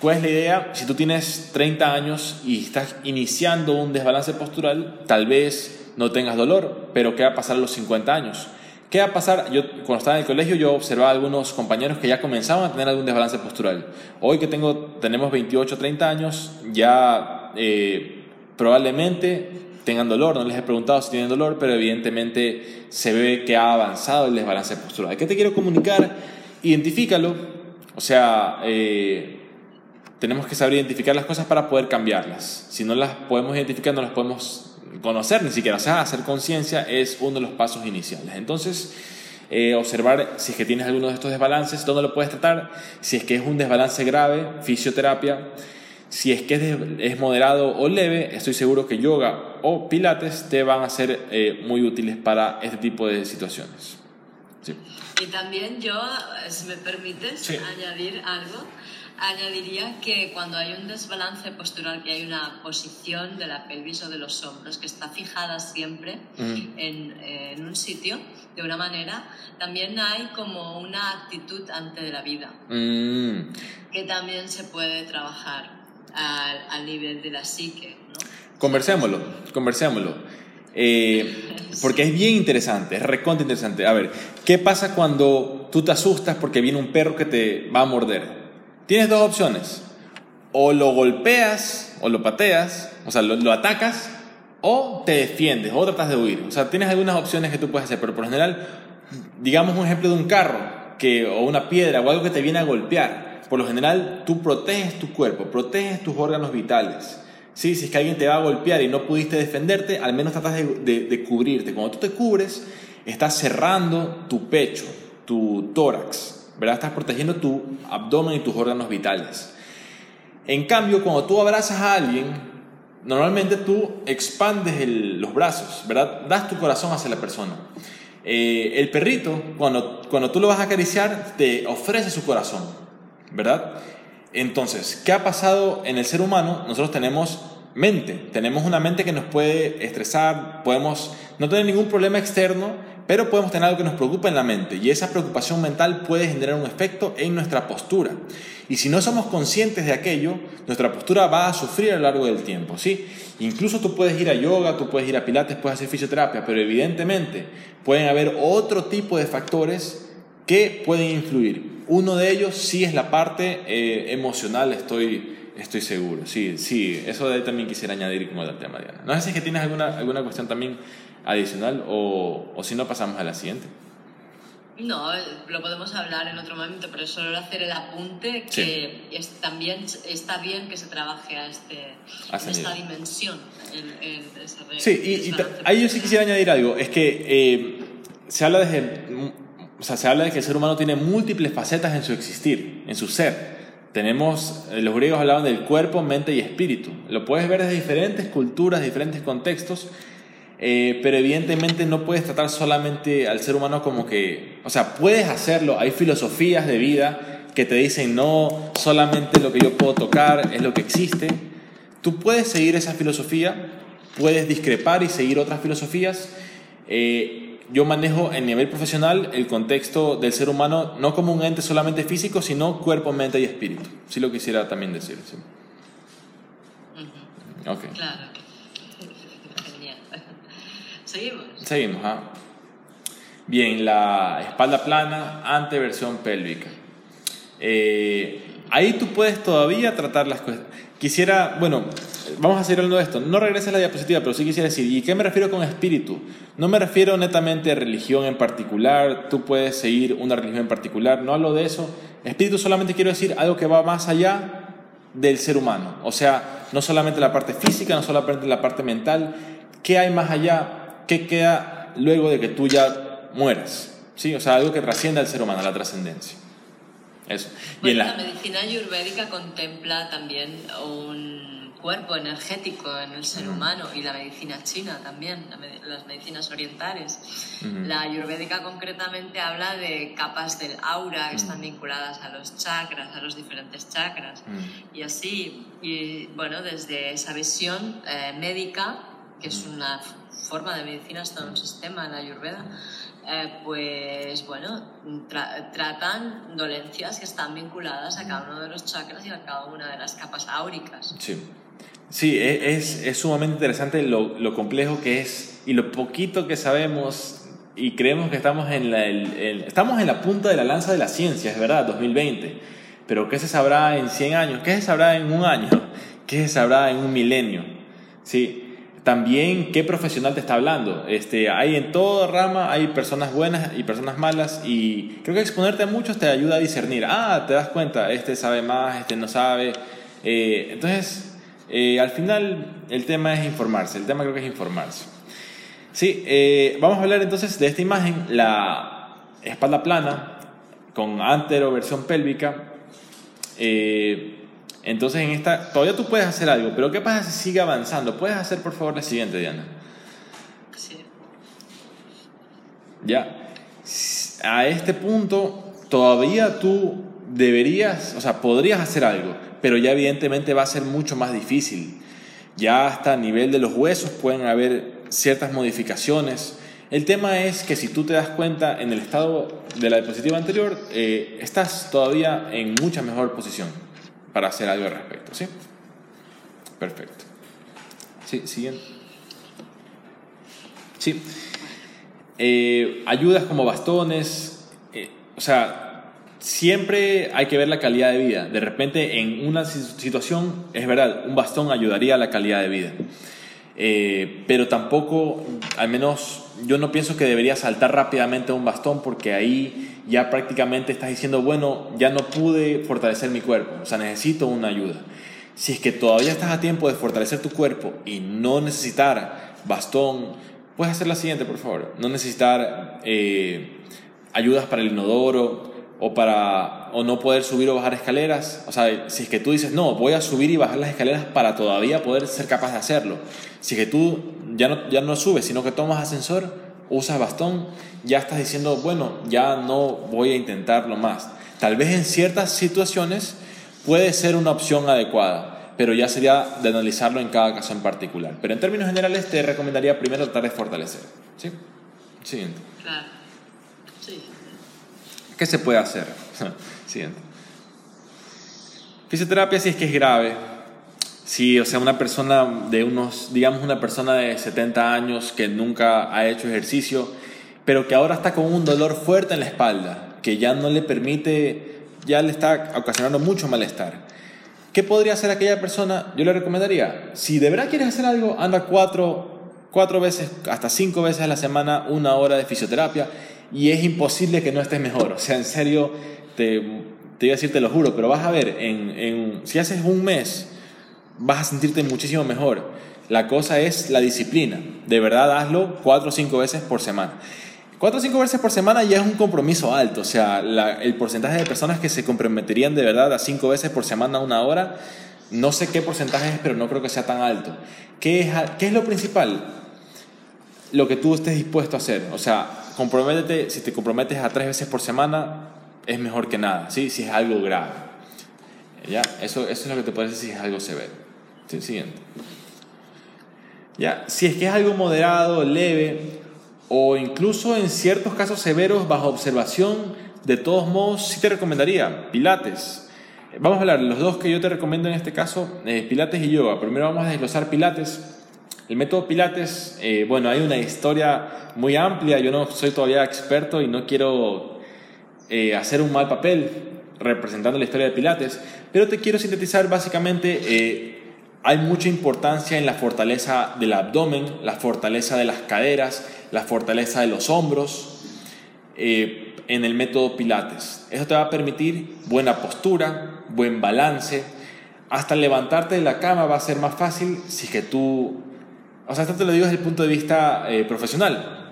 ¿Cuál es la idea? Si tú tienes 30 años y estás iniciando un desbalance postural, tal vez no tengas dolor, pero ¿qué va a pasar a los 50 años? ¿Qué va a pasar? Yo cuando estaba en el colegio yo observaba a algunos compañeros que ya comenzaban a tener algún desbalance postural. Hoy que tengo, tenemos 28, 30 años, ya eh, probablemente tengan dolor. No les he preguntado si tienen dolor, pero evidentemente se ve que ha avanzado el desbalance postural. ¿Qué te quiero comunicar? Identifícalo. O sea, eh, tenemos que saber identificar las cosas para poder cambiarlas. Si no las podemos identificar, no las podemos conocer ni siquiera, o sea, hacer conciencia es uno de los pasos iniciales. Entonces, eh, observar si es que tienes alguno de estos desbalances, dónde lo puedes tratar, si es que es un desbalance grave, fisioterapia, si es que es, moderado o leve, estoy seguro que yoga o pilates te van a ser eh, muy útiles para este tipo de situaciones. Y también yo, si me permites añadir algo, Añadiría que cuando hay un desbalance postural, que hay una posición de la pelvis o de los hombros que está fijada siempre mm. en, un sitio, de una manera, también hay como una actitud ante la vida, mm. que también se puede trabajar al, nivel de la psique. Conversémoslo, conversémoslo. Eh, [LAUGHS] porque es bien interesante, es recontra interesante. A ver, ¿qué pasa cuando tú te asustas porque viene un perro que te va a morder? Tienes dos opciones. O lo golpeas o lo pateas, o sea, lo, atacas, o te defiendes, o tratas de huir. O sea, tienes algunas opciones que tú puedes hacer, pero por lo general, digamos un ejemplo de un carro que, o una piedra o algo que te viene a golpear. Por lo general, tú proteges tu cuerpo, proteges tus órganos vitales. ¿Sí? Si es que alguien te va a golpear y no pudiste defenderte, al menos tratas de, de cubrirte. Cuando tú te cubres, estás cerrando tu pecho, tu tórax. ¿Verdad? Estás protegiendo tu abdomen y tus órganos vitales. En cambio, cuando tú abrazas a alguien, normalmente tú expandes los brazos, ¿verdad? Das tu corazón hacia la persona. Eh, el perrito, cuando, cuando tú lo vas a acariciar, te ofrece su corazón, ¿verdad? Entonces, ¿qué ha pasado en el ser humano? Nosotros tenemos mente, tenemos una mente que nos puede estresar, podemos no tener ningún problema externo, pero podemos tener algo que nos preocupa en la mente y esa preocupación mental puede generar un efecto en nuestra postura. Y si no somos conscientes de aquello, nuestra postura va a sufrir a lo largo del tiempo, ¿sí? Incluso tú puedes ir a yoga, tú puedes ir a pilates, puedes hacer fisioterapia, pero evidentemente pueden haber otro tipo de factores que pueden influir. Uno de ellos sí es la parte eh, emocional, estoy, estoy seguro. Sí, sí, eso de ahí también quisiera añadir como el tema, Diana. No sé si es que tienes alguna, alguna cuestión también adicional o, o si no pasamos a la siguiente. No, lo podemos hablar en otro momento, pero solo hacer el apunte que también está bien que se trabaje a, este, esta dimensión. En, sí, y, ahí yo sí quisiera añadir algo. Es que eh, se, habla de, o sea, se habla de que el ser humano tiene múltiples facetas en su existir, en su ser. Tenemos, eh, los griegos hablaban del cuerpo, mente y espíritu. Lo puedes ver desde diferentes culturas, diferentes contextos eh, pero evidentemente no puedes tratar solamente al ser humano como que, o sea, puedes hacerlo, hay filosofías de vida que te dicen no solamente lo que yo puedo tocar es lo que existe, tú puedes seguir esa filosofía, puedes discrepar y seguir otras filosofías. Eh, yo manejo en nivel profesional el contexto del ser humano no como un ente solamente físico, sino cuerpo, mente y espíritu. Sí lo quisiera también decir. ¿sí? Okay. Claro. Seguimos. Seguimos, ¿ah? Bien, la espalda plana, anteversión pélvica. Eh, ahí tú puedes todavía tratar las cosas. Quisiera, bueno, vamos a seguir hablando de esto. No regreses a la diapositiva, pero sí quisiera decir, ¿y qué me refiero con espíritu? No me refiero netamente a religión en particular, tú puedes seguir una religión en particular, no hablo de eso. Espíritu solamente quiero decir algo que va más allá del ser humano. O sea, no solamente la parte física, no solamente la parte mental. ¿Qué hay más allá? ¿Qué queda luego de que tú ya mueras? ¿Sí? O sea, algo que trascienda al ser humano, la trascendencia. Eso. Bueno, la... medicina ayurvédica contempla también un cuerpo energético en el ser humano y la medicina china también, las medicinas orientales. La ayurvédica concretamente habla de capas del aura que están vinculadas a los chakras, a los diferentes chakras. Y así, y bueno, desde esa visión eh, médica, que es una forma de medicina, hasta un sistema la Ayurveda, eh, pues bueno, tratan dolencias que están vinculadas a cada uno de los chakras y a cada una de las capas áuricas. Sí, sí e, es, es sumamente interesante lo, lo, complejo que es y lo poquito que sabemos y creemos que estamos en, la, estamos en la punta de la lanza de la ciencia, es verdad, 2020, pero ¿qué se sabrá en 100 años? ¿Qué se sabrá en un año? ¿Qué se sabrá en un milenio? Sí, también qué profesional te está hablando. Este, hay en toda rama, hay personas buenas y personas malas y creo que exponerte a muchos te ayuda a discernir. Ah, te das cuenta, este sabe más, este no sabe. Eh, entonces, eh, al final el tema es informarse, el tema creo que es informarse. Sí, eh, vamos a hablar entonces de esta imagen, la espalda plana con anteroversión pélvica. Entonces, en esta, todavía tú puedes hacer algo, pero ¿qué pasa si sigue avanzando? ¿Puedes hacer, por favor, la siguiente, Diana? Sí. Ya. A este punto, todavía tú deberías, o sea, podrías hacer algo, pero ya evidentemente va a ser mucho más difícil. Ya hasta a nivel de los huesos pueden haber ciertas modificaciones. El tema es que si tú te das cuenta en el estado de la diapositiva anterior, eh, estás todavía en mucha mejor posición para hacer algo al respecto. ¿Sí? Perfecto. Sí, siguiente. Sí. Eh, ayudas como bastones. Eh, o sea, siempre hay que ver la calidad de vida. De repente, en una situación, es verdad, un bastón ayudaría a la calidad de vida. Eh, pero tampoco, al menos yo no pienso que debería saltar rápidamente un bastón porque ahí ya prácticamente estás diciendo, bueno, ya no pude fortalecer mi cuerpo, o sea, necesito una ayuda. Si es que todavía estás a tiempo de fortalecer tu cuerpo y no necesitar bastón, puedes hacer la siguiente, por favor. No necesitar eh, ayudas para el inodoro o para o no poder subir o bajar escaleras. O sea, si es que tú dices, no, voy a subir y bajar las escaleras para todavía poder ser capaz de hacerlo. Si es que tú ya no, ya no subes, sino que tomas ascensor, usas bastón, ya estás diciendo, bueno, ya no voy a intentarlo más. Tal vez en ciertas situaciones puede ser una opción adecuada, pero ya sería de analizarlo en cada caso en particular. Pero en términos generales te recomendaría primero tratar de fortalecer. ¿sí? Siguiente. Claro. Sí. ¿Qué se puede hacer? Fisioterapia si es que es grave. Si, o sea, una persona de unos, digamos, una persona de 70 años que nunca ha hecho ejercicio, pero que ahora está con un dolor fuerte en la espalda, que ya no le permite, ya le está ocasionando mucho malestar. ¿Qué podría hacer aquella persona? Yo le recomendaría, si de verdad quieres hacer algo, anda cuatro, cuatro veces, hasta cinco veces a la semana, una hora de fisioterapia, y es imposible que no estés mejor. O sea, en serio, te, te iba a decir, te lo juro, pero vas a ver, en, si haces un mes, vas a sentirte muchísimo mejor. La cosa es la disciplina. De verdad, hazlo cuatro o cinco veces por semana. Cuatro o cinco veces por semana ya es un compromiso alto. O sea, el porcentaje de personas que se comprometerían de verdad a cinco veces por semana, una hora, no sé qué porcentaje es, pero no creo que sea tan alto. ¿Qué es, qué es lo principal? Lo que tú estés dispuesto a hacer. O sea, comprométete, si te comprometes a tres veces por semana, es mejor que nada, ¿sí? si es algo grave. ¿Ya? Eso, eso es lo que te puede decir si es algo severo. Siguiente. ¿Ya? Si es que es algo moderado, leve, o incluso en ciertos casos severos bajo observación, de todos modos sí te recomendaría Pilates. Vamos a hablar los dos que yo te recomiendo en este caso, eh, Pilates y yoga. Primero vamos a desglosar Pilates. El método Pilates, eh, bueno, hay una historia muy amplia, yo no soy todavía experto y no quiero eh, hacer un mal papel representando la historia de Pilates, pero te quiero sintetizar básicamente, eh, hay mucha importancia en la fortaleza del abdomen, la fortaleza de las caderas, la fortaleza de los hombros en el método Pilates. Eso te va a permitir buena postura, buen balance, hasta levantarte de la cama va a ser más fácil si que tú o sea, esto te lo digo desde el punto de vista eh, profesional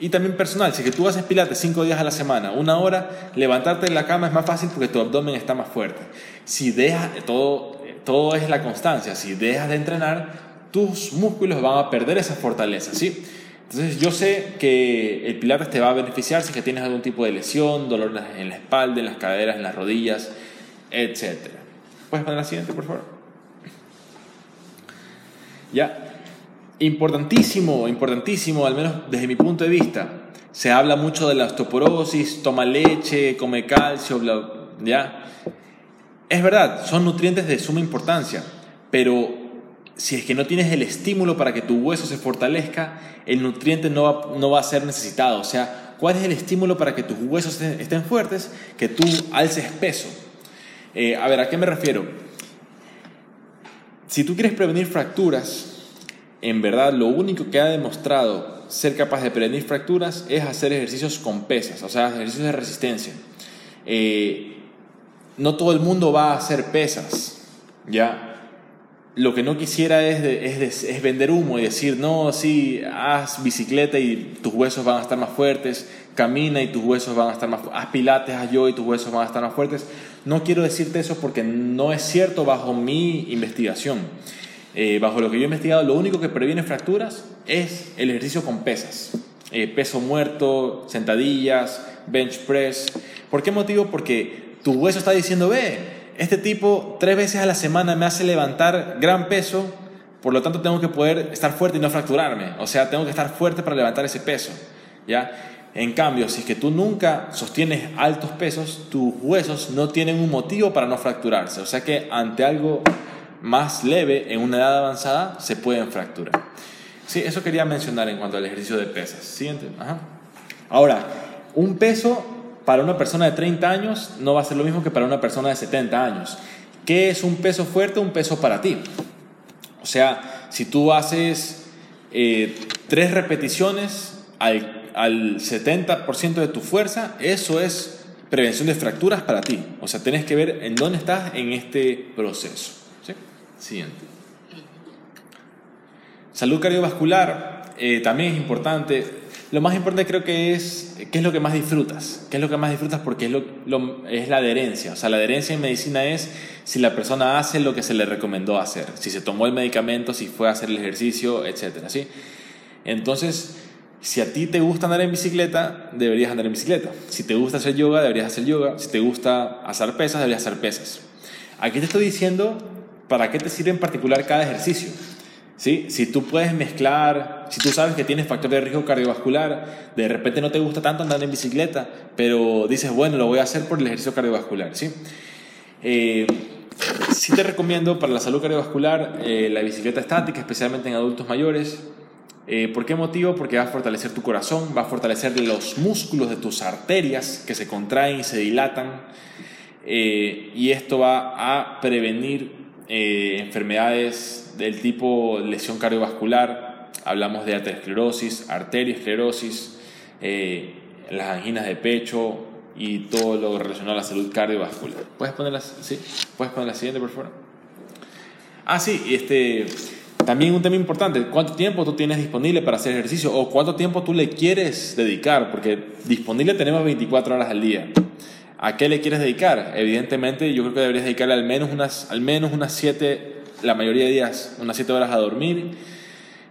y también personal. Si que tú haces pilates cinco días a la semana, una hora, levantarte de la cama es más fácil porque tu abdomen está más fuerte. Si dejas, todo, todo es la constancia. Si dejas de entrenar, tus músculos van a perder esa fortaleza, ¿sí? Entonces yo sé que el pilates te va a beneficiar si que tienes algún tipo de lesión, dolor en la espalda, en las caderas, en las rodillas, etc. ¿Puedes poner la siguiente, por favor? Ya, Importantísimo, importantísimo, al menos desde mi punto de vista. Se habla mucho de la osteoporosis, toma leche, come calcio, bla, ¿ya? Es verdad, son nutrientes de suma importancia, pero si es que no tienes el estímulo para que tu hueso se fortalezca, el nutriente no va, no va a ser necesitado. O sea, ¿cuál es el estímulo para que tus huesos estén fuertes? Que tú alces peso. Eh, a ver, ¿a qué me refiero? Si tú quieres prevenir fracturas, en verdad lo único que ha demostrado ser capaz de prevenir fracturas es hacer ejercicios con pesas, o sea, ejercicios de resistencia. Eh, no todo el mundo va a hacer pesas, ¿ya? Lo que no quisiera es, vender humo y decir, no, sí, haz bicicleta y tus huesos van a estar más fuertes, camina y tus huesos van a estar más fuertes, haz pilates, haz yo y tus huesos van a estar más fuertes. No quiero decirte eso porque no es cierto bajo mi investigación. Eh, bajo lo que yo he investigado, lo único que previene fracturas es el ejercicio con pesas. Eh, peso muerto, sentadillas, bench press. ¿Por qué motivo? Porque tu hueso está diciendo, ve, este tipo tres veces a la semana me hace levantar gran peso, por lo tanto tengo que poder estar fuerte y no fracturarme. O sea, tengo que estar fuerte para levantar ese peso. ¿ya? En cambio, si es que tú nunca sostienes altos pesos, tus huesos no tienen un motivo para no fracturarse. O sea que ante algo más leve en una edad avanzada se pueden fracturar. Sí, eso quería mencionar en cuanto al ejercicio de pesas. ¿Siguiente? Ahora, un peso para una persona de 30 años no va a ser lo mismo que para una persona de 70 años. ¿Qué es un peso fuerte? Un peso para ti. O sea, si tú haces eh, tres repeticiones al, al 70% de tu fuerza, eso es prevención de fracturas para ti. O sea, tienes que ver en dónde estás en este proceso. Siguiente. Salud cardiovascular eh, también es importante. Lo más importante creo que es qué es lo que más disfrutas. ¿Qué es lo que más disfrutas? Porque es, lo, es la adherencia. O sea, la adherencia en medicina es si la persona hace lo que se le recomendó hacer. Si se tomó el medicamento, si fue a hacer el ejercicio, etc. Entonces, si a ti te gusta andar en bicicleta, deberías andar en bicicleta. Si te gusta hacer yoga, deberías hacer yoga. Si te gusta hacer pesas, deberías hacer pesas. Aquí te estoy diciendo ¿para qué te sirve en particular cada ejercicio? ¿Sí? Si tú puedes mezclar, si tú sabes que tienes factor de riesgo cardiovascular, de repente no te gusta tanto andar en bicicleta, pero dices, bueno, lo voy a hacer por el ejercicio cardiovascular. ¿sí? Eh, sí te recomiendo para la salud cardiovascular eh, la bicicleta estática, especialmente en adultos mayores. Eh, ¿Por qué motivo? Porque va a fortalecer tu corazón, va a fortalecer los músculos de tus arterias que se contraen y se dilatan. Eh, y esto va a prevenir enfermedades del tipo lesión cardiovascular. Hablamos de aterosclerosis, arteriosclerosis, las anginas de pecho, y todo lo relacionado a la salud cardiovascular. ¿Puedes poner sí? ¿Puedes poner la siguiente, por favor? Ah, sí, este, también un tema importante, ¿cuánto tiempo tú tienes disponible para hacer ejercicio o cuánto tiempo tú le quieres dedicar? Porque disponible tenemos 24 horas al día. ¿A qué le quieres dedicar? Evidentemente, yo creo que deberías dedicarle al menos unas, al menos unas 7, la mayoría de días, unas 7 horas a dormir.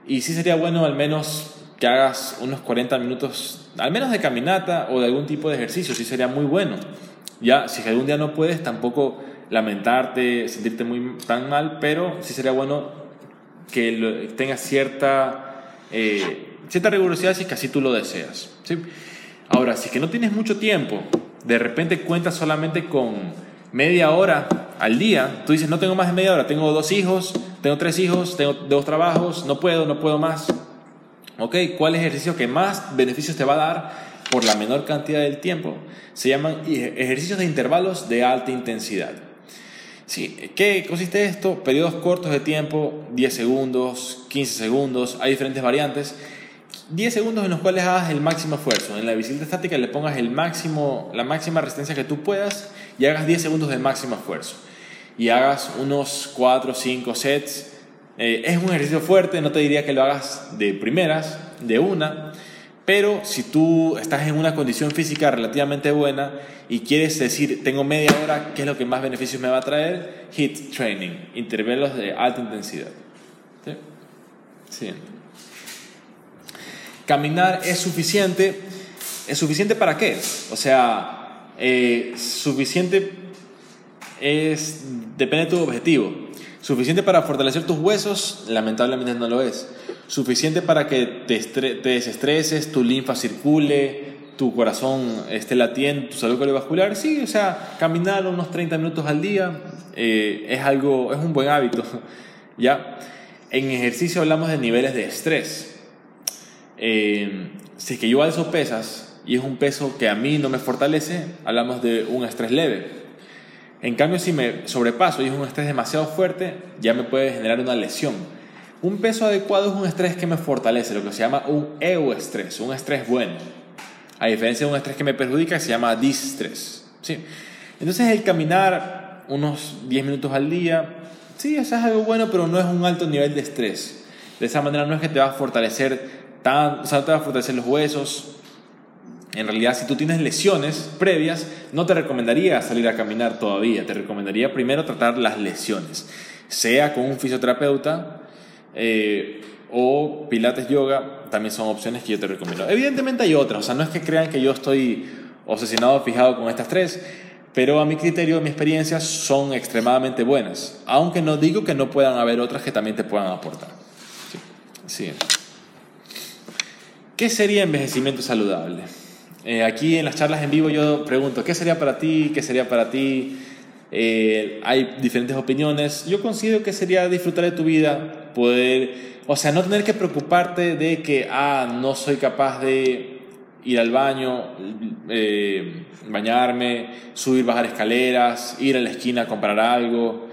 Y sí sería bueno al menos que hagas unos 40 minutos, al menos de caminata o de algún tipo de ejercicio, sí sería muy bueno. Ya, si algún día no puedes, tampoco lamentarte, sentirte muy tan mal, pero sí sería bueno que tengas cierta, eh, cierta rigurosidad si es que así tú lo deseas. ¿sí? Ahora, si es que no tienes mucho tiempo, de repente cuentas solamente con media hora al día, tú dices, no tengo más de media hora, tengo dos hijos, tengo tres hijos, tengo dos trabajos, no puedo, no puedo más ¿Ok? ¿Cuál ejercicio que más beneficios te va a dar por la menor cantidad del tiempo? Se llaman ejercicios de intervalos de alta intensidad. Sí, ¿Qué consiste esto? Periodos cortos de tiempo, 10 segundos, 15 segundos, hay diferentes variantes. 10 segundos en los cuales hagas el máximo esfuerzo. En la bicicleta estática le pongas el máximo, la máxima resistencia que tú puedas y hagas 10 segundos de máximo esfuerzo. Y hagas unos 4 o 5 sets eh, es un ejercicio fuerte, no te diría que lo hagas de primeras, de una, pero si tú estás en una condición física relativamente buena y quieres decir, tengo media hora, ¿qué es lo que más beneficios me va a traer? HIT training, intervalos de alta intensidad. ¿Sí? Caminar es suficiente. ¿Es suficiente para qué? O sea, eh, suficiente es, depende de tu objetivo. Suficiente para fortalecer tus huesos, lamentablemente no lo es. Suficiente para que te, desestreses, tu linfa circule, tu corazón esté latiendo, tu salud cardiovascular. Sí, o sea, caminar unos 30 minutos al día eh, es algo, es un buen hábito. [LAUGHS] ¿Ya? En ejercicio hablamos de niveles de estrés. Eh, si es que yo alzo pesas y es un peso que a mí no me fortalece, hablamos de un estrés leve. En cambio, si me sobrepaso y es un estrés demasiado fuerte, ya me puede generar una lesión. Un peso adecuado es un estrés que me fortalece, lo que se llama un euestrés, un estrés bueno. A diferencia de un estrés que me perjudica, se llama distrés. ¿sí? Entonces, el caminar unos 10 minutos al día, sí, eso es algo bueno, pero no es un alto nivel de estrés. De esa manera no es que te va a fortalecer tan, o sea, te va a fortalecer los huesos, en realidad, si tú tienes lesiones previas, no te recomendaría salir a caminar todavía. Te recomendaría primero tratar las lesiones, sea con un fisioterapeuta eh, o pilates yoga, también son opciones que yo te recomiendo. Evidentemente hay otras, o sea, no es que crean que yo estoy obsesionado, fijado con estas tres, pero a mi criterio, a mi experiencia, son extremadamente buenas, aunque no digo que no puedan haber otras que también te puedan aportar. sí. ¿Qué sería envejecimiento saludable? Eh, aquí en las charlas en vivo yo pregunto, ¿qué sería para ti? ¿Qué sería para ti? Eh, hay diferentes opiniones. Yo considero que sería disfrutar de tu vida, poder, o sea, no tener que preocuparte de que, ah, no soy capaz de ir al baño, eh, bañarme, subir, bajar escaleras, ir a la esquina a comprar algo.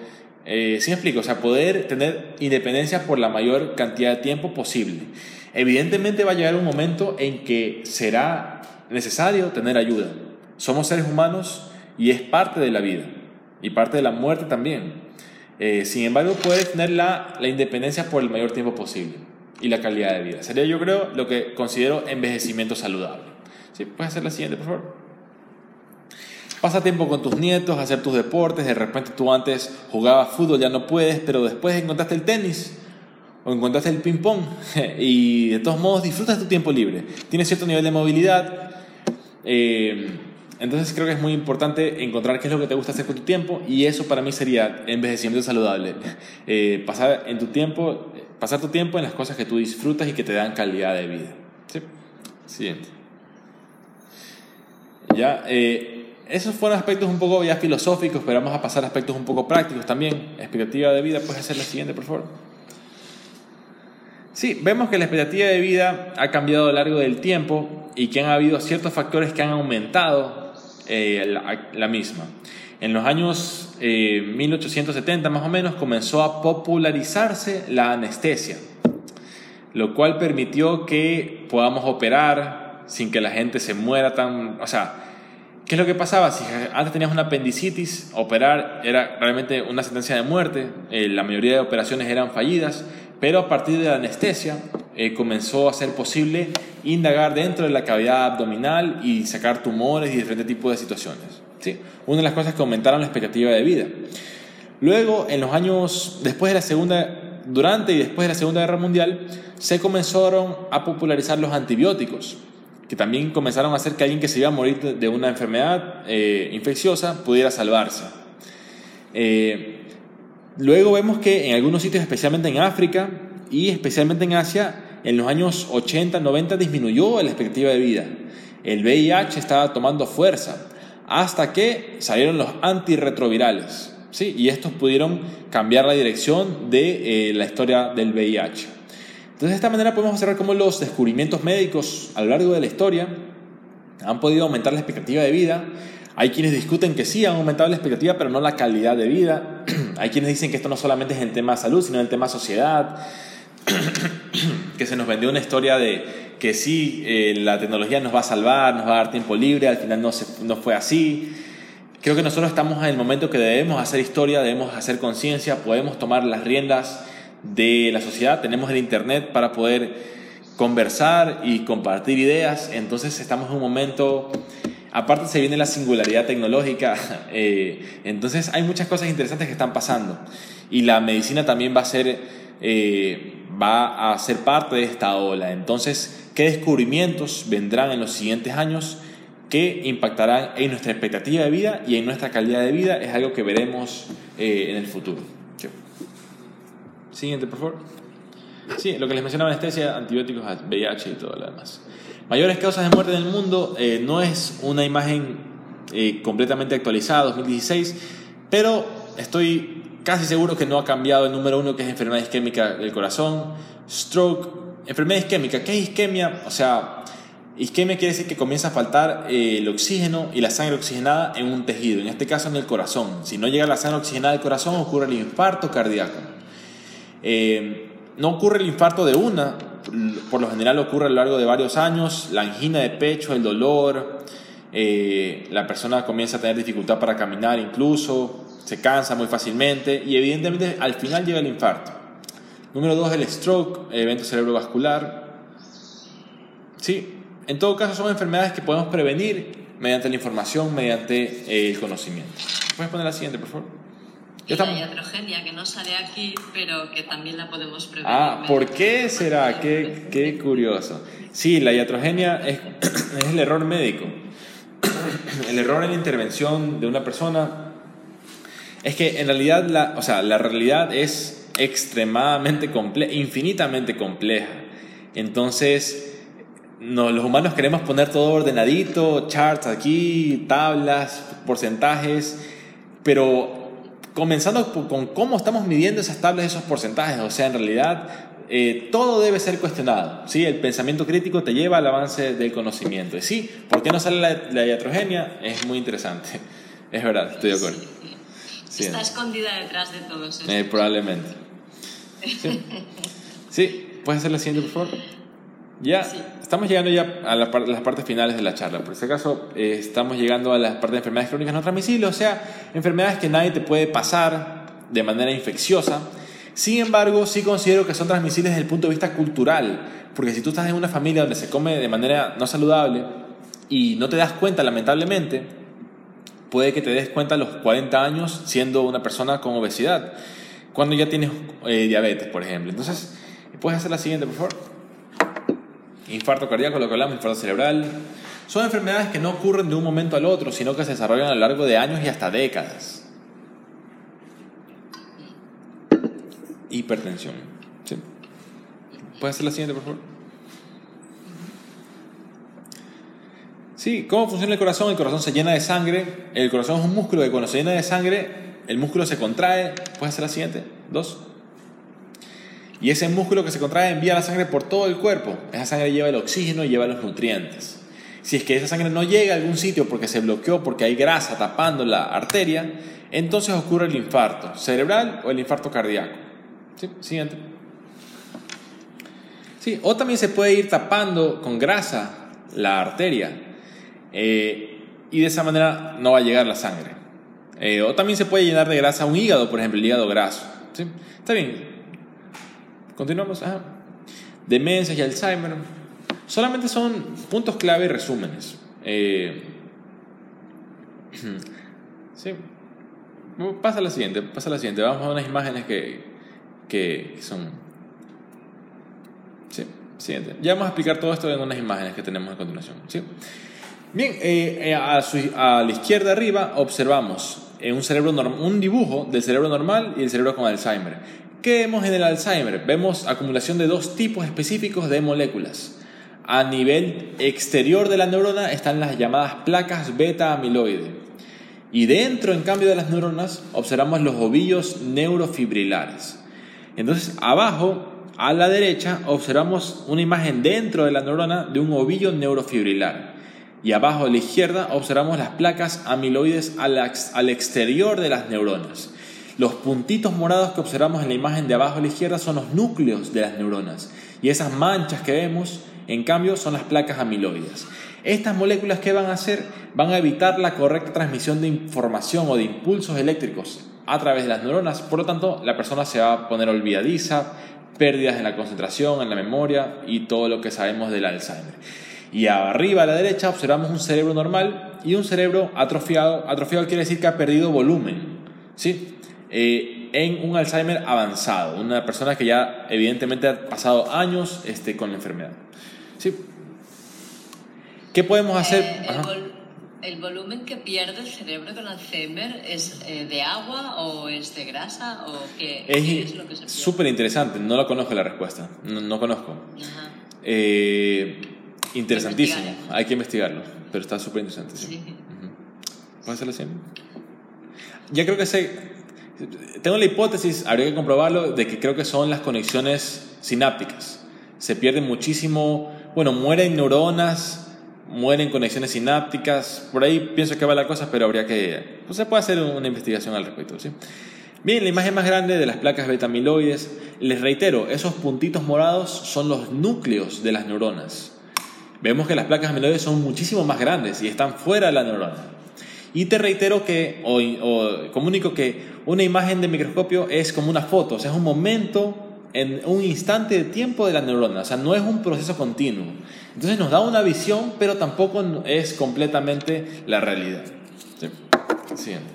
Eh, ¿Sí me explico? O sea, poder tener independencia por la mayor cantidad de tiempo posible. Evidentemente va a llegar un momento en que será necesario tener ayuda. Somos seres humanos y es parte de la vida y parte de la muerte también. Eh, sin embargo, puedes tener la, la, independencia por el mayor tiempo posible y la calidad de vida. Sería yo creo lo que considero envejecimiento saludable. ¿Sí? ¿Puedes hacer la siguiente, por favor? Pasa tiempo con tus nietos, hacer tus deportes. De repente tú antes jugabas fútbol, ya no puedes, pero después encontraste el tenis o encontraste el ping-pong [LAUGHS] y de todos modos disfrutas tu tiempo libre. Tienes cierto nivel de movilidad, eh, entonces creo que es muy importante encontrar qué es lo que te gusta hacer con tu tiempo y eso para mí sería envejecimiento saludable. [LAUGHS] Eh, pasar en tu tiempo Pasar tu tiempo en las cosas que tú disfrutas y que te dan calidad de vida. Siguiente. Ya, eh, esos fueron aspectos un poco ya filosóficos, pero vamos a pasar a aspectos un poco prácticos también. Expectativa de vida, puedes hacer la siguiente, por favor. Sí, vemos que la expectativa de vida ha cambiado a lo largo del tiempo y que han habido ciertos factores que han aumentado eh, la, misma. En los años 1870 eh, más o menos comenzó a popularizarse la anestesia, lo cual permitió que podamos operar sin que la gente se muera tan... O sea, ¿qué es lo que pasaba? Si antes tenías una apendicitis, operar era realmente una sentencia de muerte, eh, la mayoría de operaciones eran fallidas, pero a partir de la anestesia eh, comenzó a ser posible indagar dentro de la cavidad abdominal y sacar tumores y diferentes tipos de situaciones. ¿sí? Una de las cosas que aumentaron la expectativa de vida. Luego, en los años después de la Segunda, durante y después de la Segunda Guerra Mundial, se comenzaron a popularizar los antibióticos, que también comenzaron a hacer que alguien que se iba a morir de una enfermedad eh, infecciosa pudiera salvarse. Eh, Luego vemos que en algunos sitios, especialmente en África y especialmente en Asia, en los años 80, 90 disminuyó la expectativa de vida. El VIH estaba tomando fuerza hasta que salieron los antirretrovirales. ¿sí? Y estos pudieron cambiar la dirección de eh, la historia del VIH. Entonces, de esta manera podemos observar cómo los descubrimientos médicos a lo largo de la historia han podido aumentar la expectativa de vida hay quienes discuten que sí han aumentado la expectativa, pero no la calidad de vida. Hay quienes dicen que esto no solamente es el tema salud, sino el tema sociedad. [CLEARS THROAT] que se nos vendió una historia de que sí, eh, la tecnología nos va a salvar, nos va a dar tiempo libre, al final no, no fue así. Creo que nosotros estamos en el momento que debemos hacer historia, debemos hacer conciencia, podemos tomar las riendas de la sociedad, tenemos el Internet para poder conversar y compartir ideas, entonces estamos en un momento Aparte se viene la singularidad tecnológica, [LAUGHS] eh, entonces hay muchas cosas interesantes que están pasando y la medicina también va a ser, eh, va a ser parte de esta ola. Entonces, ¿qué descubrimientos vendrán en los siguientes años que impactarán en nuestra expectativa de vida y en nuestra calidad de vida? Es algo que veremos eh, en el futuro. Siguiente, por favor. Sí, lo que les mencionaba anestesia, antibióticos, VIH y todo lo demás. Mayores causas de muerte en el mundo eh, no es una imagen eh, completamente actualizada, 2016, pero estoy casi seguro que no ha cambiado el número uno, que es enfermedad isquémica del corazón, stroke, enfermedad isquémica. ¿Qué es isquemia? O sea, isquemia quiere decir que comienza a faltar eh, el oxígeno y la sangre oxigenada en un tejido, en este caso en el corazón. Si no llega la sangre oxigenada al corazón, ocurre el infarto cardíaco. No ocurre el infarto de una, por lo general ocurre a lo largo de varios años, la angina de pecho, el dolor, eh, la persona comienza a tener dificultad para caminar incluso, se cansa muy fácilmente y evidentemente al final llega el infarto. Número dos, el stroke, evento cerebrovascular. Sí, en todo caso son enfermedades que podemos prevenir mediante la información, mediante el conocimiento. ¿Puedes poner la siguiente, por favor? Y la iatrogenia, que no sale aquí, pero que también la podemos prevenir. Ah, ¿por qué será? Qué, qué curioso. Sí, la iatrogenia es, [CLEARS THROAT] es el error médico. [CLEARS THROAT] El error en la intervención de una persona es que en realidad la, o sea, la realidad es extremadamente compleja, infinitamente compleja. Entonces, no, los humanos queremos poner todo ordenadito, charts aquí, tablas, porcentajes, pero comenzando con cómo estamos midiendo esas tablas, esos porcentajes. O sea, en realidad eh, todo debe ser cuestionado. ¿sí? El pensamiento crítico te lleva al avance del conocimiento. Y sí, ¿por qué no sale la, iatrogenia? Es muy interesante. Es verdad, estoy de acuerdo. Está escondida detrás de todo eso. Eh, probablemente. Sí. [LAUGHS] sí, ¿puedes hacer la siguiente, por favor? Ya estamos llegando ya a las partes finales de la charla. Por si acaso, eh, estamos llegando a las partes de enfermedades crónicas no transmisibles, o sea, enfermedades que nadie te puede pasar de manera infecciosa. Sin embargo, sí considero que son transmisibles desde el punto de vista cultural, porque si tú estás en una familia donde se come de manera no saludable y no te das cuenta, lamentablemente, puede que te des cuenta a los 40 años siendo una persona con obesidad, cuando ya tienes eh, diabetes, por ejemplo. Entonces, ¿puedes hacer la siguiente, por favor? Infarto cardíaco, lo que hablamos, infarto cerebral. Son enfermedades que no ocurren de un momento al otro, sino que se desarrollan a lo largo de años y hasta décadas. Hipertensión. ¿Puedes hacer la siguiente, por favor? Sí, ¿cómo funciona el corazón? El corazón se llena de sangre. El corazón es un músculo que cuando se llena de sangre, el músculo se contrae. ¿Puedes hacer la siguiente? Dos. Y ese músculo que se contrae envía la sangre por todo el cuerpo. Esa sangre lleva el oxígeno y lleva los nutrientes. Si es que esa sangre no llega a algún sitio porque se bloqueó, porque hay grasa tapando la arteria, entonces ocurre el infarto cerebral o el infarto cardíaco. ¿Sí? Siguiente. Sí, o también se puede ir tapando con grasa la arteria eh, y de esa manera no va a llegar la sangre. Eh, o también se puede llenar de grasa un hígado, por ejemplo, el hígado graso. ¿Sí? Está bien. Continuamos. Demencia y Alzheimer. Solamente son puntos clave y resúmenes. Eh, [CLEARS THROAT] sí. Pasa la siguiente, pasa la siguiente. Vamos a unas imágenes que, que son... Sí, siguiente. Ya vamos a explicar todo esto en unas imágenes que tenemos a continuación. ¿sí? Bien, eh, eh, a, a, la izquierda arriba observamos un, cerebro un dibujo del cerebro normal y el cerebro con Alzheimer. ¿Qué vemos en el Alzheimer? Vemos acumulación de dos tipos específicos de moléculas. A nivel exterior de la neurona están las llamadas placas beta amiloide. Y dentro, en cambio, de las neuronas observamos los ovillos neurofibrilares. Entonces, abajo, a la derecha, observamos una imagen dentro de la neurona de un ovillo neurofibrilar y abajo a la izquierda observamos las placas amiloides al, exterior de las neuronas. Los puntitos morados que observamos en la imagen de abajo a la izquierda son los núcleos de las neuronas y esas manchas que vemos, en cambio, son las placas amiloides. Estas moléculas que van a hacer van a evitar la correcta transmisión de información o de impulsos eléctricos a través de las neuronas, por lo tanto la persona se va a poner olvidadiza, pérdidas en la concentración, en la memoria y todo lo que sabemos del Alzheimer. Y arriba a la derecha observamos un cerebro normal y un cerebro atrofiado. Atrofiado quiere decir que ha perdido volumen. ¿sí? Eh, en un Alzheimer avanzado, una persona que ya evidentemente ha pasado años este, con la enfermedad. ¿sí? ¿Qué podemos hacer? Eh, el, volumen que pierde el cerebro con Alzheimer es eh, de agua o es de grasa o qué, es, lo que se Súper interesante, no lo conozco la respuesta, no, no conozco. Ajá. Interesantísimo, hay que investigarlo, pero está súper interesante. Sí. ¿Puede ser así? Ya creo que sé. Tengo la hipótesis, habría que comprobarlo, de que creo que son las conexiones sinápticas. Se pierden muchísimo, bueno, mueren neuronas, mueren conexiones sinápticas, por ahí pienso que va la cosa, pero habría que, pues se puede hacer una investigación al respecto, ¿sí? Bien, la imagen más grande de las placas beta-amiloides, les reitero, esos puntitos morados son los núcleos de las neuronas vemos que las placas amiloides son muchísimo más grandes y están fuera de la neurona. Y te reitero que, o, comunico que una imagen de microscopio es como una foto, o sea, es un momento, en un instante de tiempo de la neurona, o sea, no es un proceso continuo. Entonces nos da una visión, pero tampoco es completamente la realidad. ¿Sí? Siguiente.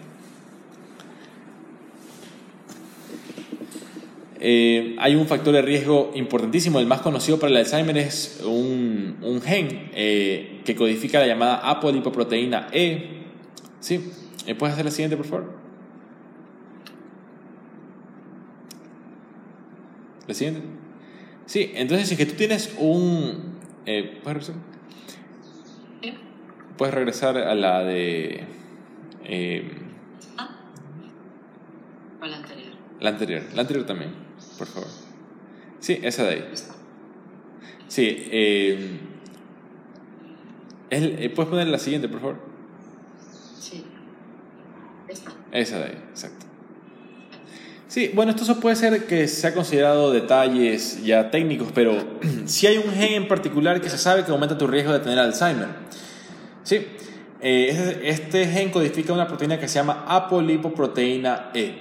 Eh, hay un factor de riesgo importantísimo, el más conocido para el Alzheimer es un, gen eh, que codifica la llamada apolipoproteína E. ¿Sí? ¿Puedes hacer la siguiente, por favor? ¿La siguiente? Sí, entonces si es que tú tienes un... ¿Puedes regresar? Puedes regresar a la de... ah. O la anterior. La anterior, la anterior también por favor. Sí, esa de ahí. Sí, eh, eh, ¿puedes poner la siguiente, por favor? Sí. Esta. Esa de ahí, exacto. Sí, bueno, esto puede ser que se ha considerado detalles ya técnicos, pero [CLEARS THROAT] si hay un gen en particular que se sabe que aumenta tu riesgo de tener Alzheimer. Sí, eh, este gen codifica una proteína que se llama apolipoproteína E.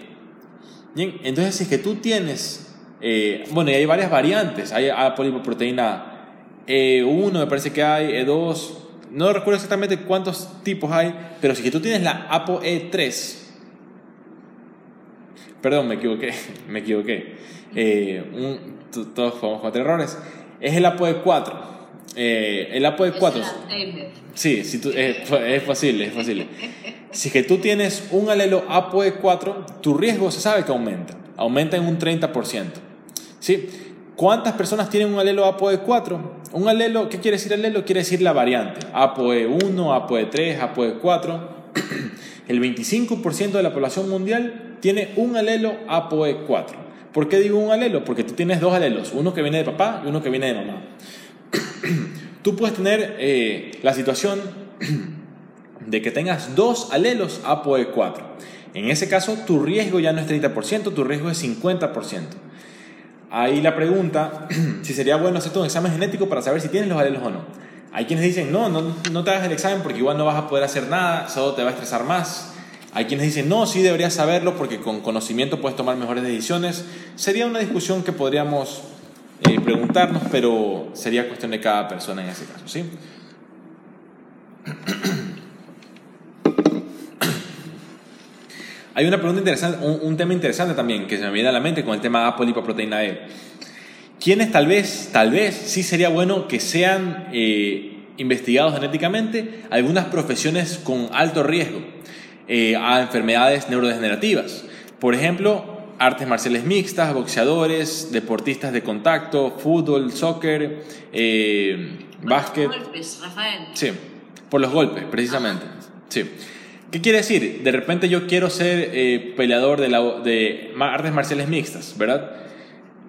Bien, entonces si es que tú tienes eh, bueno, y hay varias variantes. Hay apolipoproteína E1, me parece que hay, E2. No recuerdo exactamente cuántos tipos hay, pero si que tú tienes la ApoE3, perdón, me equivoqué, [LAUGHS] me equivoqué. Eh, todos podemos cometer errores. Es el ApoE4. Eh, el ApoE4. Sí, si tú, es, es posible, es posible. Si que tú tienes un alelo ApoE4, tu riesgo se sabe que aumenta. Aumenta en un 30%. ¿sí? ¿Cuántas personas tienen un alelo ApoE4? Un alelo, ¿qué quiere decir alelo? Quiere decir la variante. ApoE1, ApoE3, ApoE4. El 25% de la población mundial tiene un alelo ApoE4. ¿Por qué digo un alelo? Porque tú tienes dos alelos, uno que viene de papá y uno que viene de mamá. [CLEARS THROAT] tú puedes tener eh, la situación [CLEARS THROAT] de que tengas dos alelos ApoE4. En ese caso, tu riesgo ya no es 30%, tu riesgo es 50%. Ahí la pregunta, [CLEARS THROAT] si sería bueno hacerte un examen genético para saber si tienes los alelos o no. Hay quienes dicen, no, no, no te hagas el examen porque igual no vas a poder hacer nada, solo te va a estresar más. Hay quienes dicen, no, sí deberías saberlo porque con conocimiento puedes tomar mejores decisiones. Sería una discusión que podríamos eh, preguntarnos, pero sería cuestión de cada persona en ese caso, ¿sí? Hay una pregunta interesante, un, tema interesante también que se me viene a la mente con el tema apolipoproteína E. ¿Quiénes tal vez, tal vez sí sería bueno que sean eh, investigados genéticamente algunas profesiones con alto riesgo eh, a enfermedades neurodegenerativas? Por ejemplo, artes marciales mixtas, boxeadores, deportistas de contacto, fútbol, soccer, eh, básquet. Por los golpes, Rafael. Sí, por los golpes, precisamente. Sí. ¿Qué quiere decir? De repente yo quiero ser peleador de, la, de, artes marciales mixtas, ¿verdad?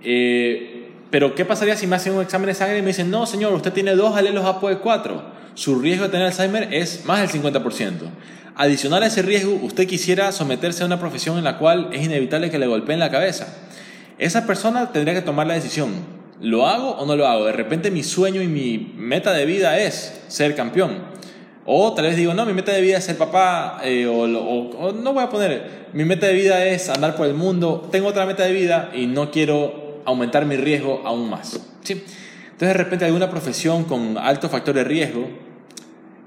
Eh, pero ¿qué pasaría si me hacen un examen de sangre y me dicen, no, señor, usted tiene dos alelos ApoE4, su riesgo de tener Alzheimer es más del 50%. Adicional a ese riesgo, usted quisiera someterse a una profesión en la cual es inevitable que le golpeen la cabeza. Esa persona tendría que tomar la decisión, ¿lo hago o no lo hago? De repente mi sueño y mi meta de vida es ser campeón o tal vez digo, no, mi meta de vida es ser papá, eh, o, no voy a poner, mi meta de vida es andar por el mundo, tengo otra meta de vida y no quiero aumentar mi riesgo aún más. ¿sí? Entonces de repente alguna profesión con alto factor de riesgo,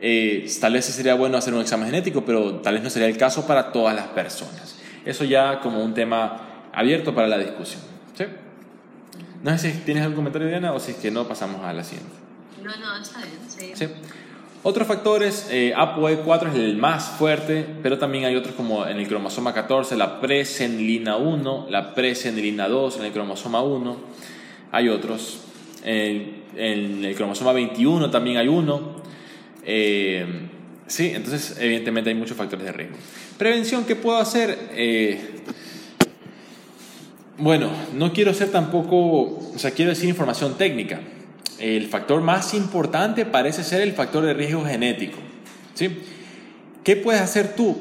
eh, tal vez sería bueno hacer un examen genético, pero tal vez no sería el caso para todas las personas. Eso ya como un tema abierto para la discusión. ¿sí? No sé si tienes algún comentario, Diana, o si es que no pasamos a la siguiente. No, no, está bien. Sí. ¿Sí? Otros factores, eh, ApoE4 es el más fuerte, pero también hay otros como en el cromosoma 14, la presenilina 1, la presenilina 2 en el cromosoma 1. Hay otros. En, el cromosoma 21 también hay uno. Eh, sí, entonces evidentemente hay muchos factores de riesgo. Prevención, ¿qué puedo hacer? Eh, bueno, no quiero ser tampoco, o sea, quiero decir información técnica el factor más importante parece ser el factor de riesgo genético. ¿sí? ¿Qué puedes hacer tú?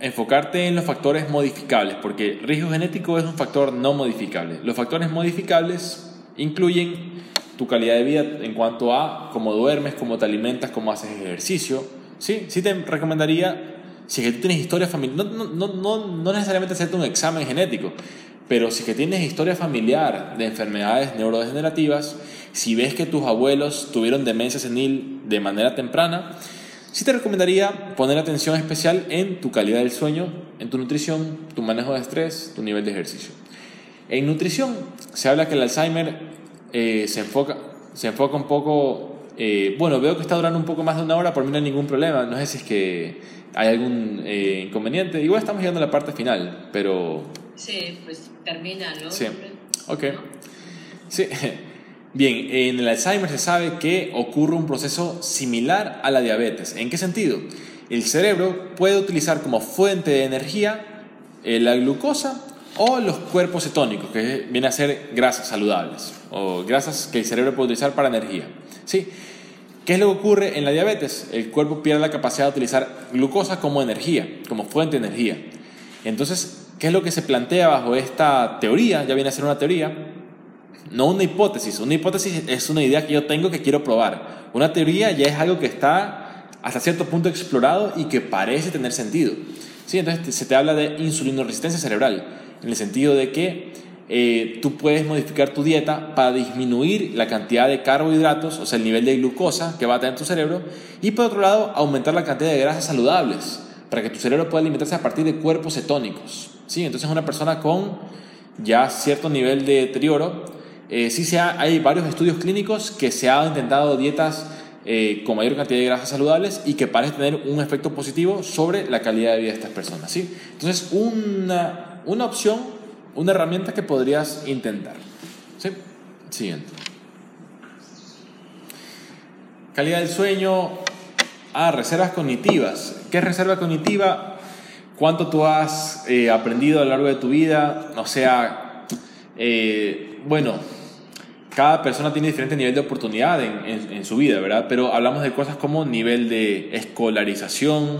Enfocarte en los factores modificables, porque riesgo genético es un factor no modificable. Los factores modificables incluyen tu calidad de vida en cuanto a cómo duermes, cómo te alimentas, cómo haces ejercicio. Sí, sí te recomendaría, si es que tú tienes historia familiar, no, no, no, no necesariamente hacerte un examen genético, pero si es que tienes historia familiar de enfermedades neurodegenerativas, si ves que tus abuelos tuvieron demencia senil de manera temprana, sí te recomendaría poner atención especial en tu calidad del sueño, en tu nutrición, tu manejo de estrés, tu nivel de ejercicio. En nutrición se habla que el Alzheimer eh, se, enfoca, se enfoca un poco, eh, bueno, veo que está durando un poco más de una hora, por mí no hay ningún problema, no sé si es que hay algún eh, inconveniente, igual estamos llegando a la parte final, pero... Sí, pues termina, ¿no? Sí, ok. Sí, [LAUGHS] Bien, en el Alzheimer se sabe que ocurre un proceso similar a la diabetes. ¿En qué sentido? El cerebro puede utilizar como fuente de energía eh, la glucosa o los cuerpos cetónicos, que viene a ser grasas saludables o grasas que el cerebro puede utilizar para energía. ¿Sí? ¿Qué es lo que ocurre en la diabetes? El cuerpo pierde la capacidad de utilizar glucosa como energía, como fuente de energía. Entonces, ¿qué es lo que se plantea bajo esta teoría? Ya viene a ser una teoría no una hipótesis. Una hipótesis es una idea que yo tengo que quiero probar. Una teoría ya es algo que está hasta cierto punto explorado y que parece tener sentido. ¿Sí? Entonces se te habla de insulinoresistencia cerebral, en el sentido de que eh, tú puedes modificar tu dieta para disminuir la cantidad de carbohidratos, o sea, el nivel de glucosa que va a tener tu cerebro, y por otro lado, aumentar la cantidad de grasas saludables, para que tu cerebro pueda alimentarse a partir de cuerpos cetónicos. ¿Sí? Entonces una persona con ya cierto nivel de deterioro eh, sí se hay varios estudios clínicos que se han intentado dietas eh, con mayor cantidad de grasas saludables y que parecen tener un efecto positivo sobre la calidad de vida de estas personas. ¿sí? Entonces, una, una opción, una herramienta que podrías intentar. ¿sí? Siguiente. Calidad del sueño. Ah, reservas cognitivas. ¿Qué es reserva cognitiva? ¿Cuánto tú has eh, aprendido a lo largo de tu vida? O sea, bueno, cada persona tiene diferente nivel de oportunidad en, su vida, ¿verdad? Pero hablamos de cosas como nivel de escolarización,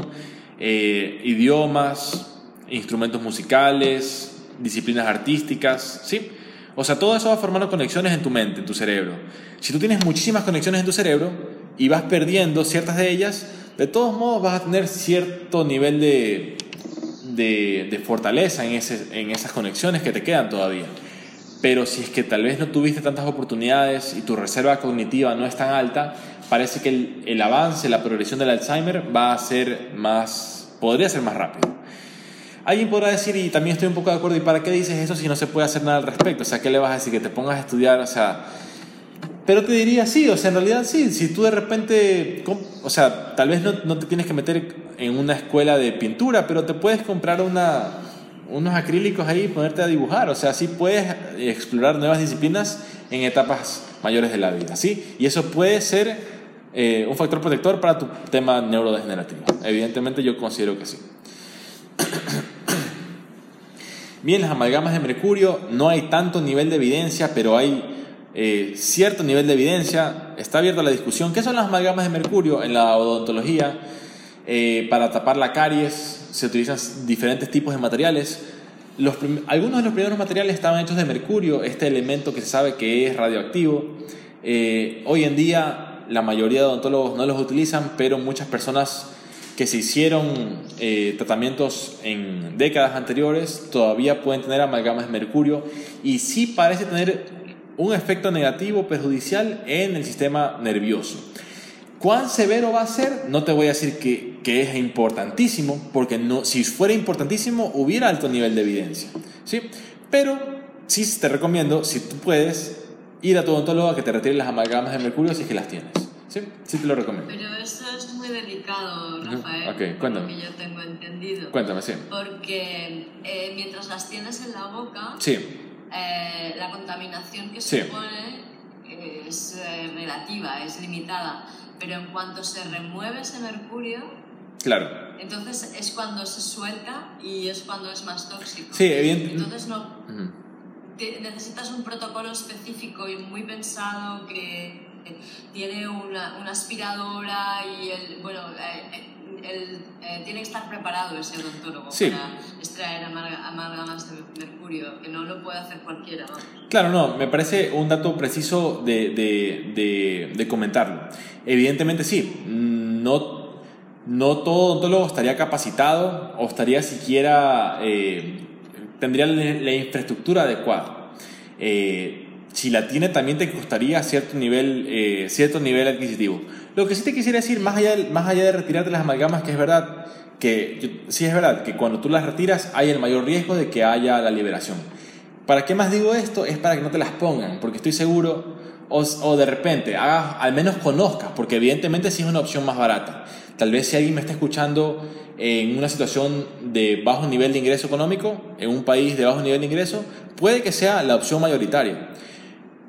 eh, idiomas, instrumentos musicales, disciplinas artísticas, ¿sí? O sea, todo eso va formando conexiones en tu mente, en tu cerebro. Si tú tienes muchísimas conexiones en tu cerebro y vas perdiendo ciertas de ellas, de todos modos vas a tener cierto nivel de, de, fortaleza en, en esas conexiones que te quedan todavía. Pero si es que tal vez no tuviste tantas oportunidades y tu reserva cognitiva no es tan alta, parece que el, el avance, la progresión del Alzheimer va a ser más, podría ser más rápido. Alguien podrá decir, y también estoy un poco de acuerdo, ¿y para qué dices eso si no se puede hacer nada al respecto? O sea, ¿qué le vas a decir? Que te pongas a estudiar, o sea... Pero te diría sí, o sea, en realidad sí, si tú de repente, o sea, tal vez no, no te tienes que meter en una escuela de pintura, pero te puedes comprar una, unos acrílicos ahí y ponerte a dibujar, o sea, sí puedes explorar nuevas disciplinas en etapas mayores de la vida, ¿sí? Y eso puede ser eh, un factor protector para tu tema neurodegenerativo. Evidentemente yo considero que sí. [COUGHS] Bien, las amalgamas de mercurio, no hay tanto nivel de evidencia, pero hay eh, cierto nivel de evidencia. Está abierta la discusión. ¿Qué son las amalgamas de mercurio en la odontología? Eh, para tapar la caries se utilizan diferentes tipos de materiales. Algunos de los primeros materiales estaban hechos de mercurio, este elemento que se sabe que es radioactivo. Eh, hoy en día la mayoría de odontólogos no los utilizan, pero muchas personas que se hicieron eh, tratamientos en décadas anteriores todavía pueden tener amalgamas de mercurio y sí parece tener un efecto negativo perjudicial en el sistema nervioso. ¿Cuán severo va a ser? No te voy a decir que, que, es importantísimo, porque no, si fuera importantísimo hubiera alto nivel de evidencia. ¿sí? Pero sí te recomiendo, si tú puedes, ir a tu odontólogo a que te retire las amalgamas de mercurio si es que las tienes. Sí, sí te lo recomiendo. Pero eso es muy delicado, Rafael. Ok, cuéntame. Porque yo tengo entendido. Cuéntame, sí. Porque eh, mientras las tienes en la boca, sí. eh, la contaminación que supone es eh, relativa, es limitada. Pero en cuanto se remueve ese mercurio, Claro. Entonces es cuando se suelta y es cuando es más tóxico. Sí, evidentemente. Entonces no. necesitas un protocolo específico y muy pensado que tiene una, una aspiradora y el, bueno, eh, el, eh, tiene que estar preparado ese odontólogo para extraer amalgamas de mercurio, que no lo puede hacer cualquiera. Claro, no, me parece un dato preciso de, de, de, comentarlo. Evidentemente sí, no, no todo odontólogo estaría capacitado o estaría siquiera, eh, tendría la, infraestructura adecuada. Eh, si la tiene también te costaría cierto nivel, eh, cierto nivel adquisitivo. Lo que sí te quisiera decir, más allá, de, más allá de retirarte las amalgamas, que es verdad, que sí es verdad, que cuando tú las retiras hay el mayor riesgo de que haya la liberación. ¿Para qué más digo esto? Es para que no te las pongan, porque estoy seguro, o, o de repente, hagas, al menos conozcas, porque evidentemente sí es una opción más barata. Tal vez si alguien me está escuchando en una situación de bajo nivel de ingreso económico, en un país de bajo nivel de ingreso, puede que sea la opción mayoritaria.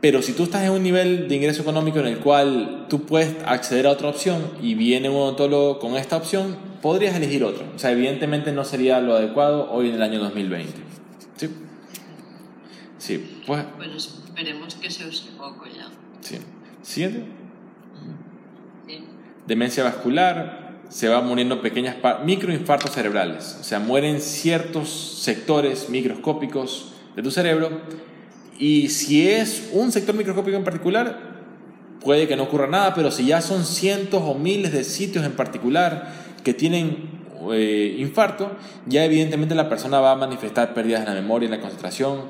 Pero si tú estás en un nivel de ingreso económico en el cual tú puedes acceder a otra opción y viene un odontólogo con esta opción, podrías elegir otro. O sea, evidentemente no sería lo adecuado hoy en el año 2020. ¿Sí? Sí, pues... Bueno, esperemos que se use poco ya. Sí. ¿Siguiente? Sí. Demencia vascular, se va muriendo pequeñas microinfartos cerebrales. O sea, mueren ciertos sectores microscópicos de tu cerebro y si es un sector microscópico en particular, puede que no ocurra nada, pero si ya son cientos o miles de sitios en particular que tienen eh, infarto, ya evidentemente la persona va a manifestar pérdidas en la memoria, en la concentración,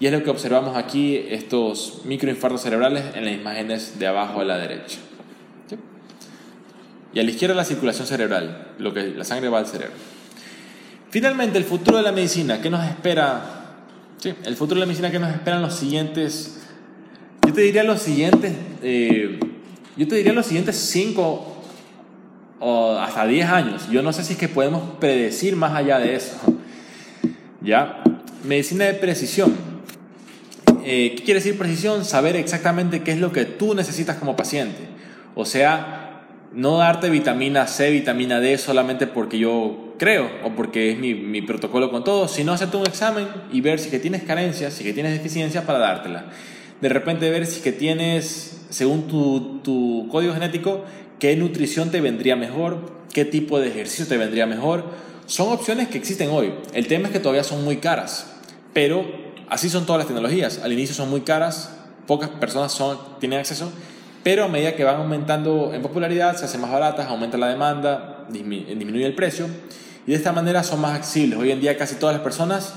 y es lo que observamos aquí, estos microinfartos cerebrales en las imágenes de abajo a la derecha. Y a la izquierda la circulación cerebral, lo que la sangre va al cerebro. Finalmente, el futuro de la medicina, ¿qué nos espera Sí, el futuro de la medicina que nos esperan los siguientes, yo te diría los siguientes, eh, yo te diría los siguientes 5 o hasta 10 años. Yo no sé si es que podemos predecir más allá de eso. [LAUGHS] ¿Ya? Medicina de precisión. Eh, ¿Qué quiere decir precisión? Saber exactamente qué es lo que tú necesitas como paciente. O sea, no darte vitamina C, vitamina D solamente porque yo creo o porque es mi, mi protocolo con todo, sino hacerte un examen y ver si que tienes carencias, si que tienes deficiencias para dártela. De repente ver si que tienes, según tu, tu código genético, qué nutrición te vendría mejor, qué tipo de ejercicio te vendría mejor. Son opciones que existen hoy. El tema es que todavía son muy caras, pero así son todas las tecnologías. Al inicio son muy caras, pocas personas son, tienen acceso, pero a medida que van aumentando en popularidad, se hacen más baratas, aumenta la demanda, disminuye el precio y de esta manera son más accesibles. Hoy en día casi todas las personas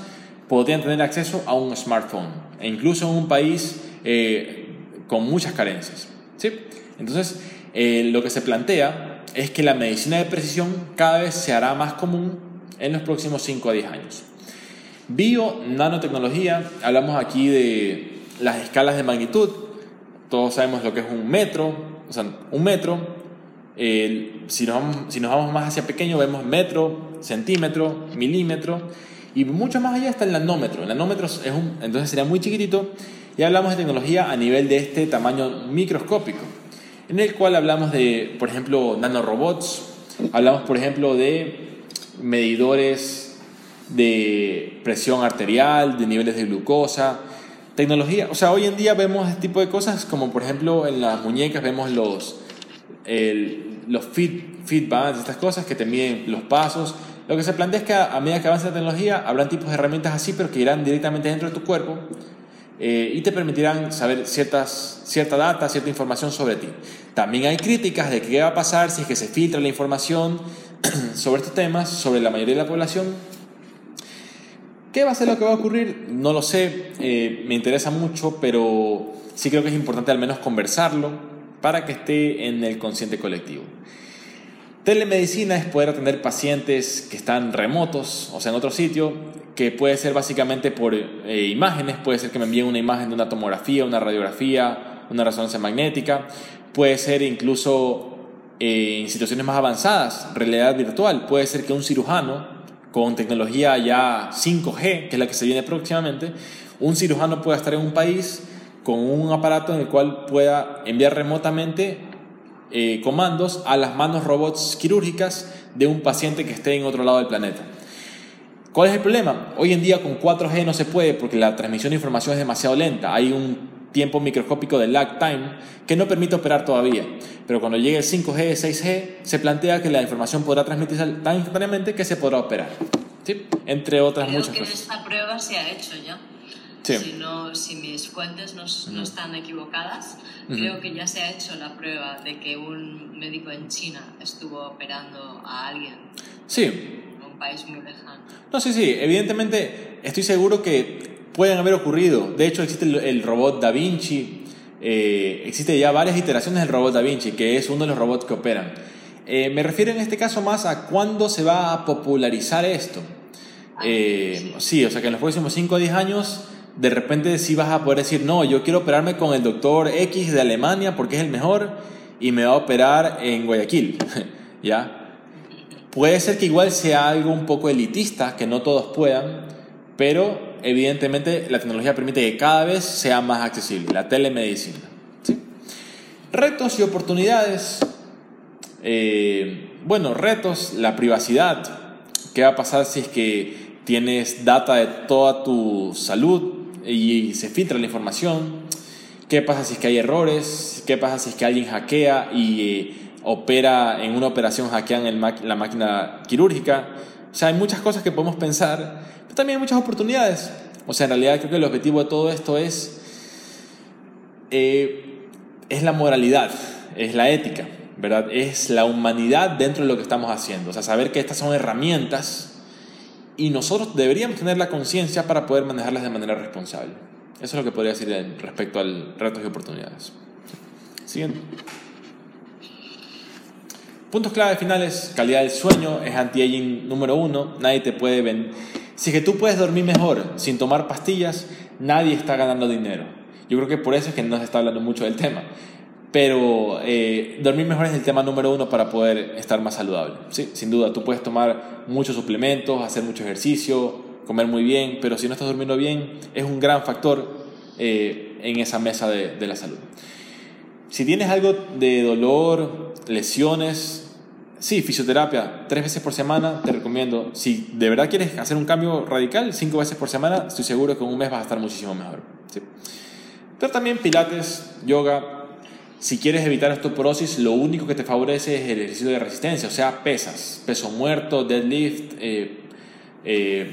podrían tener acceso a un smartphone, e incluso en un país eh, con muchas carencias. ¿sí? Entonces, eh, lo que se plantea es que la medicina de precisión cada vez se hará más común en los próximos 5 a 10 años. Bio, nanotecnología, hablamos aquí de las escalas de magnitud, todos sabemos lo que es un metro, o sea, un metro, si, nos vamos, si nos vamos más hacia pequeño vemos metro, centímetro, milímetro, y mucho más allá está el nanómetro. El nanómetro es un, entonces sería muy chiquitito, y hablamos de tecnología a nivel de este tamaño microscópico en el cual hablamos de, por ejemplo, nanorobots, hablamos, por ejemplo, de medidores de presión arterial, de niveles de glucosa, tecnología, o sea, hoy en día vemos este tipo de cosas como, por ejemplo, en las muñecas vemos los, los feed, feedbacks, estas cosas que te miden los pasos. Lo que se plantea es que a, medida que avanza la tecnología, habrán tipos de herramientas así, pero que irán directamente dentro de tu cuerpo eh, y te permitirán saber ciertas, cierta data, cierta información sobre ti. También hay críticas de qué va a pasar si es que se filtra la información [CLEARS THROAT] sobre estos temas, sobre la mayoría de la población. ¿Qué va a ser lo que va a ocurrir? No lo sé, eh, me interesa mucho, pero sí creo que es importante al menos conversarlo para que esté en el consciente colectivo. Telemedicina es poder atender pacientes que están remotos, o sea, en otro sitio, que puede ser básicamente por eh, imágenes, puede ser que me envíen una imagen de una tomografía, una radiografía, una resonancia magnética, puede ser incluso eh, en situaciones más avanzadas, realidad virtual, puede ser que un cirujano con tecnología ya 5G, que es la que se viene próximamente, un cirujano pueda estar en un país con un aparato en el cual pueda enviar remotamente eh, comandos a las manos robots quirúrgicas de un paciente que esté en otro lado del planeta. ¿Cuál es el problema? Hoy en día con 4G no se puede porque la transmisión de información es demasiado lenta. Hay un tiempo microscópico de lag time que no permite operar todavía. Pero cuando llegue el 5G, 6G, se plantea que la información podrá transmitirse tan instantáneamente que se podrá operar. ¿Sí? Entre otras Creo muchas que cosas. esta prueba se ha hecho ya. Si, no, si mis fuentes no, no están equivocadas, creo que ya se ha hecho la prueba de que un médico en China estuvo operando a alguien. Sí. En un país muy lejano. No, sí, sí. Evidentemente, estoy seguro que pueden haber ocurrido. De hecho, existe el, robot Da Vinci. Eh, existe ya varias iteraciones del robot Da Vinci, que es uno de los robots que operan. Eh, me refiero en este caso más a cuándo se va a popularizar esto. Ah, eh, sí. sí, o sea que en los próximos 5 o 10 años de repente sí vas a poder decir, no, yo quiero operarme con el doctor X de Alemania porque es el mejor y me va a operar en Guayaquil, [LAUGHS] ¿ya? Puede ser que igual sea algo un poco elitista, que no todos puedan, pero evidentemente la tecnología permite que cada vez sea más accesible, la telemedicina. Retos y oportunidades. Eh, bueno, retos, la privacidad. ¿Qué va a pasar si es que tienes data de toda tu salud, y se filtra la información. ¿Qué pasa si es que hay errores? ¿Qué pasa si es que alguien hackea y eh, opera en una operación hackean el la máquina quirúrgica? O sea, hay muchas cosas que podemos pensar, pero también hay muchas oportunidades. O sea, en realidad creo que el objetivo de todo esto es, eh, es la moralidad, es la ética, ¿verdad? Es la humanidad dentro de lo que estamos haciendo. O sea, saber que estas son herramientas y nosotros deberíamos tener la conciencia para poder manejarlas de manera responsable. Eso es lo que podría decir respecto al retos y oportunidades. Siguiente. Puntos clave finales, calidad del sueño es anti-aging número uno, nadie te puede vender. Si tú puedes dormir mejor sin tomar pastillas, nadie está ganando dinero. Yo creo que por eso es que no se está hablando mucho del tema. Pero eh, dormir mejor es el tema número uno para poder estar más saludable. ¿sí? Sin duda, tú puedes tomar muchos suplementos, hacer mucho ejercicio, comer muy bien, pero si no estás durmiendo bien, es un gran factor eh, en esa mesa de, de la salud. Si tienes algo de dolor, lesiones, sí, fisioterapia, tres veces por semana, te recomiendo. Si de verdad quieres hacer un cambio radical, cinco veces por semana, estoy seguro que en un mes vas a estar muchísimo mejor. ¿sí? Pero también pilates, yoga. Si quieres evitar osteoporosis, lo único que te favorece es el ejercicio de resistencia, o sea, pesas, peso muerto, deadlift, eh, eh,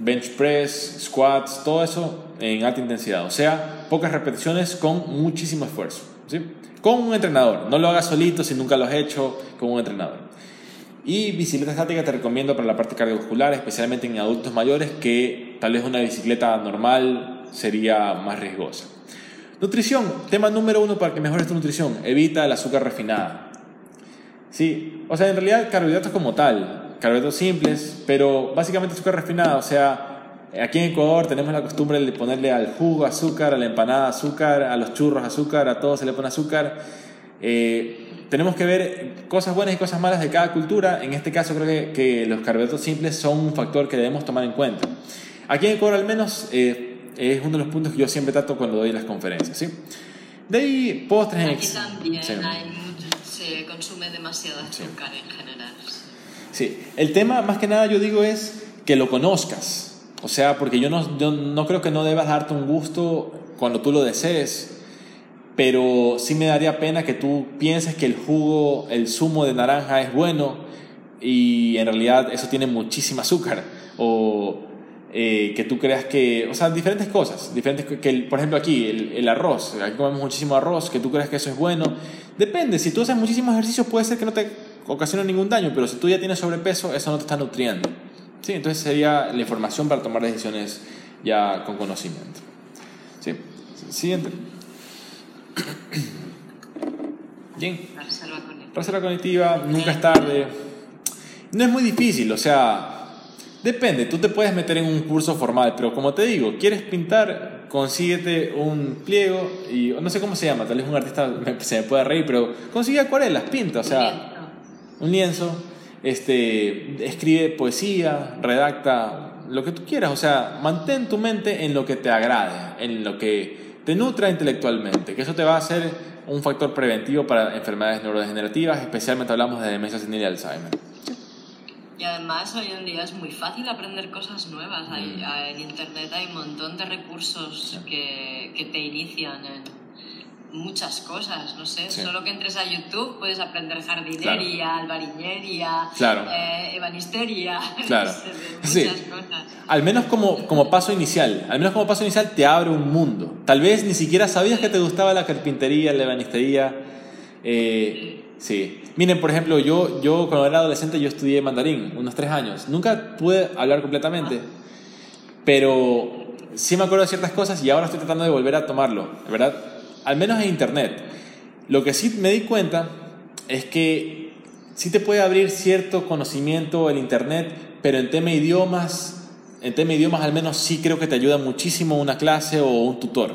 bench press, squats, todo eso en alta intensidad, o sea, pocas repeticiones con muchísimo esfuerzo. ¿sí? Con un entrenador, no lo hagas solito si nunca lo has hecho, con un entrenador. Y bicicleta estática te recomiendo para la parte cardiovascular, especialmente en adultos mayores, que tal vez una bicicleta normal sería más riesgosa. Nutrición, tema número uno para que mejores tu nutrición, evita el azúcar refinada. Sí, o sea, en realidad carbohidratos como tal, carbohidratos simples, pero básicamente azúcar refinada, o sea, aquí en Ecuador tenemos la costumbre de ponerle al jugo azúcar, a la empanada azúcar, a los churros azúcar, a todo se le pone azúcar. Eh, tenemos que ver cosas buenas y cosas malas de cada cultura. En este caso creo que, que los carbohidratos simples son un factor que debemos tomar en cuenta. Aquí en Ecuador al menos eh, es uno de los puntos que yo siempre trato cuando doy las conferencias. ¿sí? De ahí postres Aquí también se consume demasiado azúcar en general. Sí, el tema más que nada yo digo es que lo conozcas. O sea, porque yo no, yo no creo que no debas darte un gusto cuando tú lo desees pero sí me daría pena que tú pienses que el jugo, el zumo de naranja es bueno y en realidad eso tiene muchísima azúcar o eh, que tú creas que, o sea, diferentes cosas, diferentes que por ejemplo aquí el, el, arroz, aquí comemos muchísimo arroz, que tú creas que eso es bueno, depende, si tú haces muchísimo ejercicio puede ser que no te ocasione ningún daño, pero si tú ya tienes sobrepeso eso no te está nutriendo, ¿sí? Entonces sería la información para tomar decisiones ya con conocimiento. ¿Sí? Siguiente. [COUGHS] Bien. Reserva cognitiva. nunca es tarde. No es muy difícil, o sea, depende. Tú te puedes meter en un curso formal, pero como te digo, quieres pintar, consíguete un pliego y no sé cómo se llama, tal vez un artista [LAUGHS] se me pueda reír, pero consigue acuarelas, pinta, o sea, un lienzo, este, escribe poesía, redacta lo que tú quieras, o sea, mantén tu mente en lo que te agrade, en lo que te nutra intelectualmente, que eso te va a ser un factor preventivo para enfermedades neurodegenerativas, especialmente hablamos de demencia senil y Alzheimer. Y además hoy en día es muy fácil aprender cosas nuevas. Hay, mm. en Internet hay un montón de recursos que, que te inician en, muchas cosas, no sé, solo que entres a YouTube puedes aprender jardinería, albariñería, eh, ebanistería, [LAUGHS] claro. muchas cosas. Al menos como, como paso inicial, al menos como paso inicial te abre un mundo. Tal vez ni siquiera sabías que te gustaba la carpintería, la ebanistería. Eh, sí. Miren, por ejemplo, yo, yo cuando era adolescente yo estudié mandarín, unos tres años. Nunca pude hablar completamente, pero sí me acuerdo de ciertas cosas y ahora estoy tratando de volver a tomarlo, ¿verdad? al menos en Internet. Lo que sí me di cuenta es que sí te puede abrir cierto conocimiento el Internet, pero en tema idiomas, en tema idiomas al menos sí creo que te ayuda muchísimo una clase o un tutor.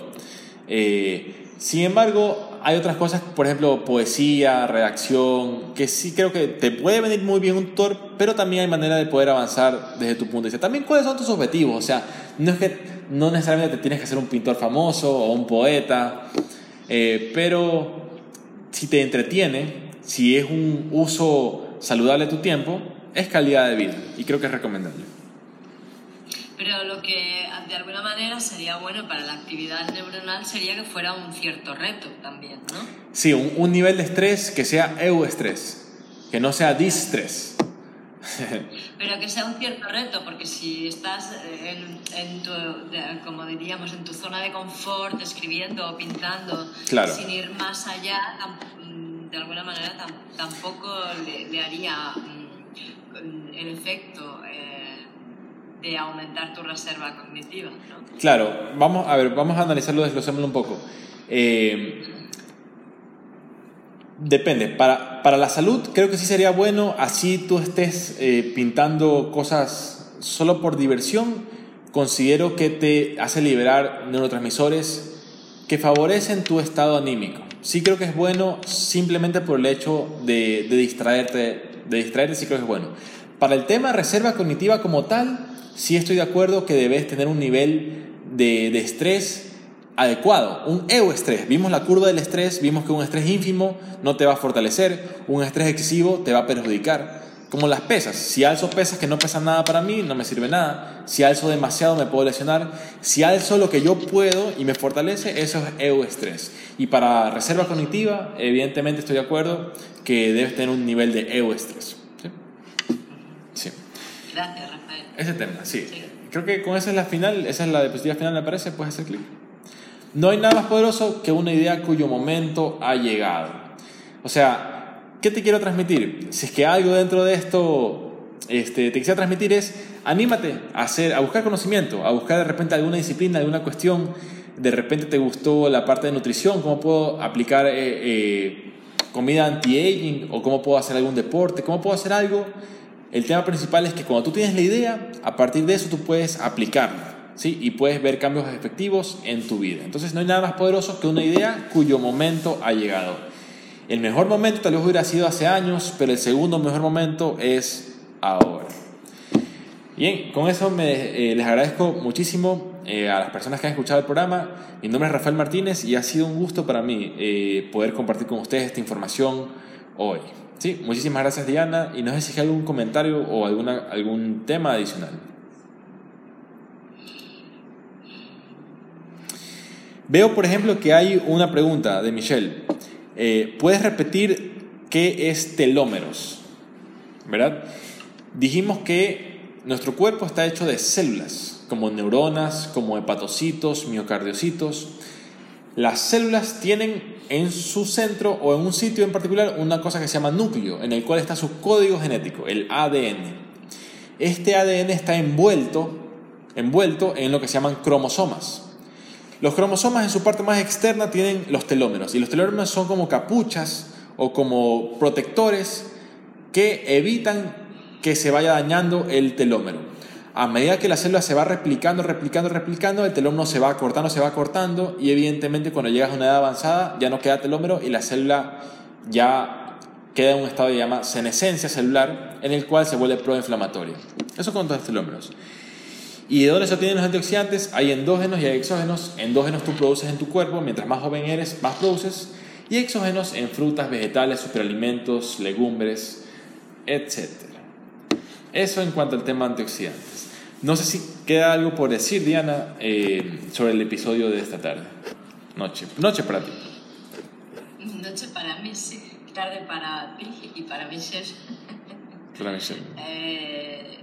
Eh, sin embargo, hay otras cosas, por ejemplo, poesía, redacción, que sí creo que te puede venir muy bien un tutor, pero también hay manera de poder avanzar desde tu punto de vista. También cuáles son tus objetivos, o sea, no es que no necesariamente te tienes que ser un pintor famoso o un poeta, eh, pero si te entretiene, si es un uso saludable de tu tiempo, es calidad de vida y creo que es recomendable. Pero lo que de alguna manera sería bueno para la actividad neuronal sería que fuera un cierto reto también, ¿no? Sí, un, un nivel de estrés que sea euestrés, que no sea distrés. Pero que sea un cierto reto, porque si estás en, en tu, como diríamos, en tu zona de confort, escribiendo o pintando, sin ir más allá, mm, de alguna manera tampoco le, haría mm, el efecto eh, de aumentar tu reserva cognitiva. Claro, vamos a ver, vamos a analizarlo, desglosémoslo un poco. Eh, Depende. Para, para, la salud creo que sí sería bueno, así tú estés eh, pintando cosas solo por diversión, considero que te hace liberar neurotransmisores que favorecen tu estado anímico. Sí creo que es bueno simplemente por el hecho de, de distraerte, de distraerte sí creo que es bueno. Para el tema reserva cognitiva como tal, sí estoy de acuerdo que debes tener un nivel de, de estrés adecuado, un euestrés. Vimos la curva del estrés, vimos que un estrés ínfimo no te va a fortalecer, un estrés excesivo te va a perjudicar. Como las pesas, si alzo pesas que no pesan nada para mí, no me sirve nada. Si alzo demasiado, me puedo lesionar. Si alzo lo que yo puedo y me fortalece, eso es euestrés. Y para reserva cognitiva, evidentemente estoy de acuerdo que debes tener un nivel de euestrés. ¿Sí? sí. Gracias. Ese tema, sí. Creo que con esa es la final, esa es la diapositiva final, me parece. Puedes hacer clic. No hay nada más poderoso que una idea cuyo momento ha llegado. O sea, ¿qué te quiero transmitir? Si es que algo dentro de esto este, te quisiera transmitir es, anímate a, hacer, a buscar conocimiento, a buscar de repente alguna disciplina, alguna cuestión. De repente te gustó la parte de nutrición, cómo puedo aplicar eh, eh, comida anti-aging o cómo puedo hacer algún deporte, cómo puedo hacer algo. El tema principal es que cuando tú tienes la idea, a partir de eso tú puedes aplicarla. ¿sí? y puedes ver cambios efectivos en tu vida. Entonces no hay nada más poderoso que una idea cuyo momento ha llegado. El mejor momento tal vez hubiera sido hace años, pero el segundo mejor momento es ahora. Bien, con eso me, eh, les agradezco muchísimo eh, a las personas que han escuchado el programa. Mi nombre es Rafael Martínez y ha sido un gusto para mí eh, poder compartir con ustedes esta información hoy. ¿Sí? Muchísimas gracias Diana y no sé si hay algún comentario o algún tema adicional. Veo, por ejemplo, que hay una pregunta de Michelle. Eh, ¿Puedes repetir qué es telómeros? ¿Verdad? Dijimos que nuestro cuerpo está hecho de células, como neuronas, como hepatocitos, miocardiocitos. Las células tienen en su centro o en un sitio en particular una cosa que se llama núcleo, en el cual está su código genético, el ADN. Este ADN está envuelto, envuelto en lo que se llaman cromosomas. Los cromosomas en su parte más externa tienen los telómeros y los telómeros son como capuchas o como protectores que evitan que se vaya dañando el telómero. A medida que la célula se va replicando, replicando, replicando, el telómero se va cortando, se va cortando y evidentemente cuando llegas a una edad avanzada ya no queda telómero y la célula ya queda en un estado de llama senescencia celular en el cual se vuelve proinflamatoria. Eso con los telómeros. ¿Y de dónde se obtienen los antioxidantes? Hay endógenos y hay exógenos. Endógenos tú produces en tu cuerpo, mientras más joven eres, más produces. Y exógenos en frutas, vegetales, superalimentos, legumbres, etc. Eso en cuanto al tema antioxidantes. No sé si queda algo por decir, Diana, eh, sobre el episodio de esta tarde. Noche. Noche para ti. Noche para mí, sí. Tarde para ti y para Michelle. Para Michelle. eh,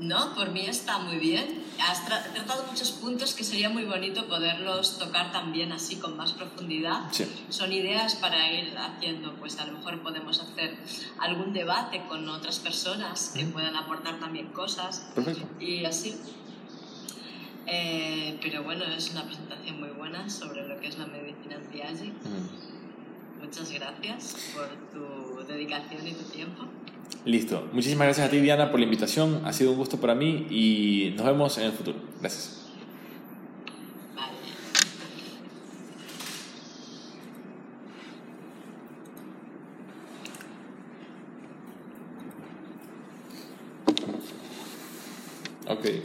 no, por mí está muy bien. Has tratado muchos puntos que sería muy bonito poderlos tocar también así con más profundidad. Son ideas para ir haciendo, pues a lo mejor podemos hacer algún debate con otras personas que puedan aportar también cosas. Perfecto. Y así. Eh, pero bueno, es una presentación muy buena sobre lo que es la medicina anti-aging. Muchas gracias por tu dedicación y tu tiempo. Listo. Muchísimas gracias a ti, Diana, por la invitación. Ha sido un gusto para mí y nos vemos en el futuro. Gracias. Okay.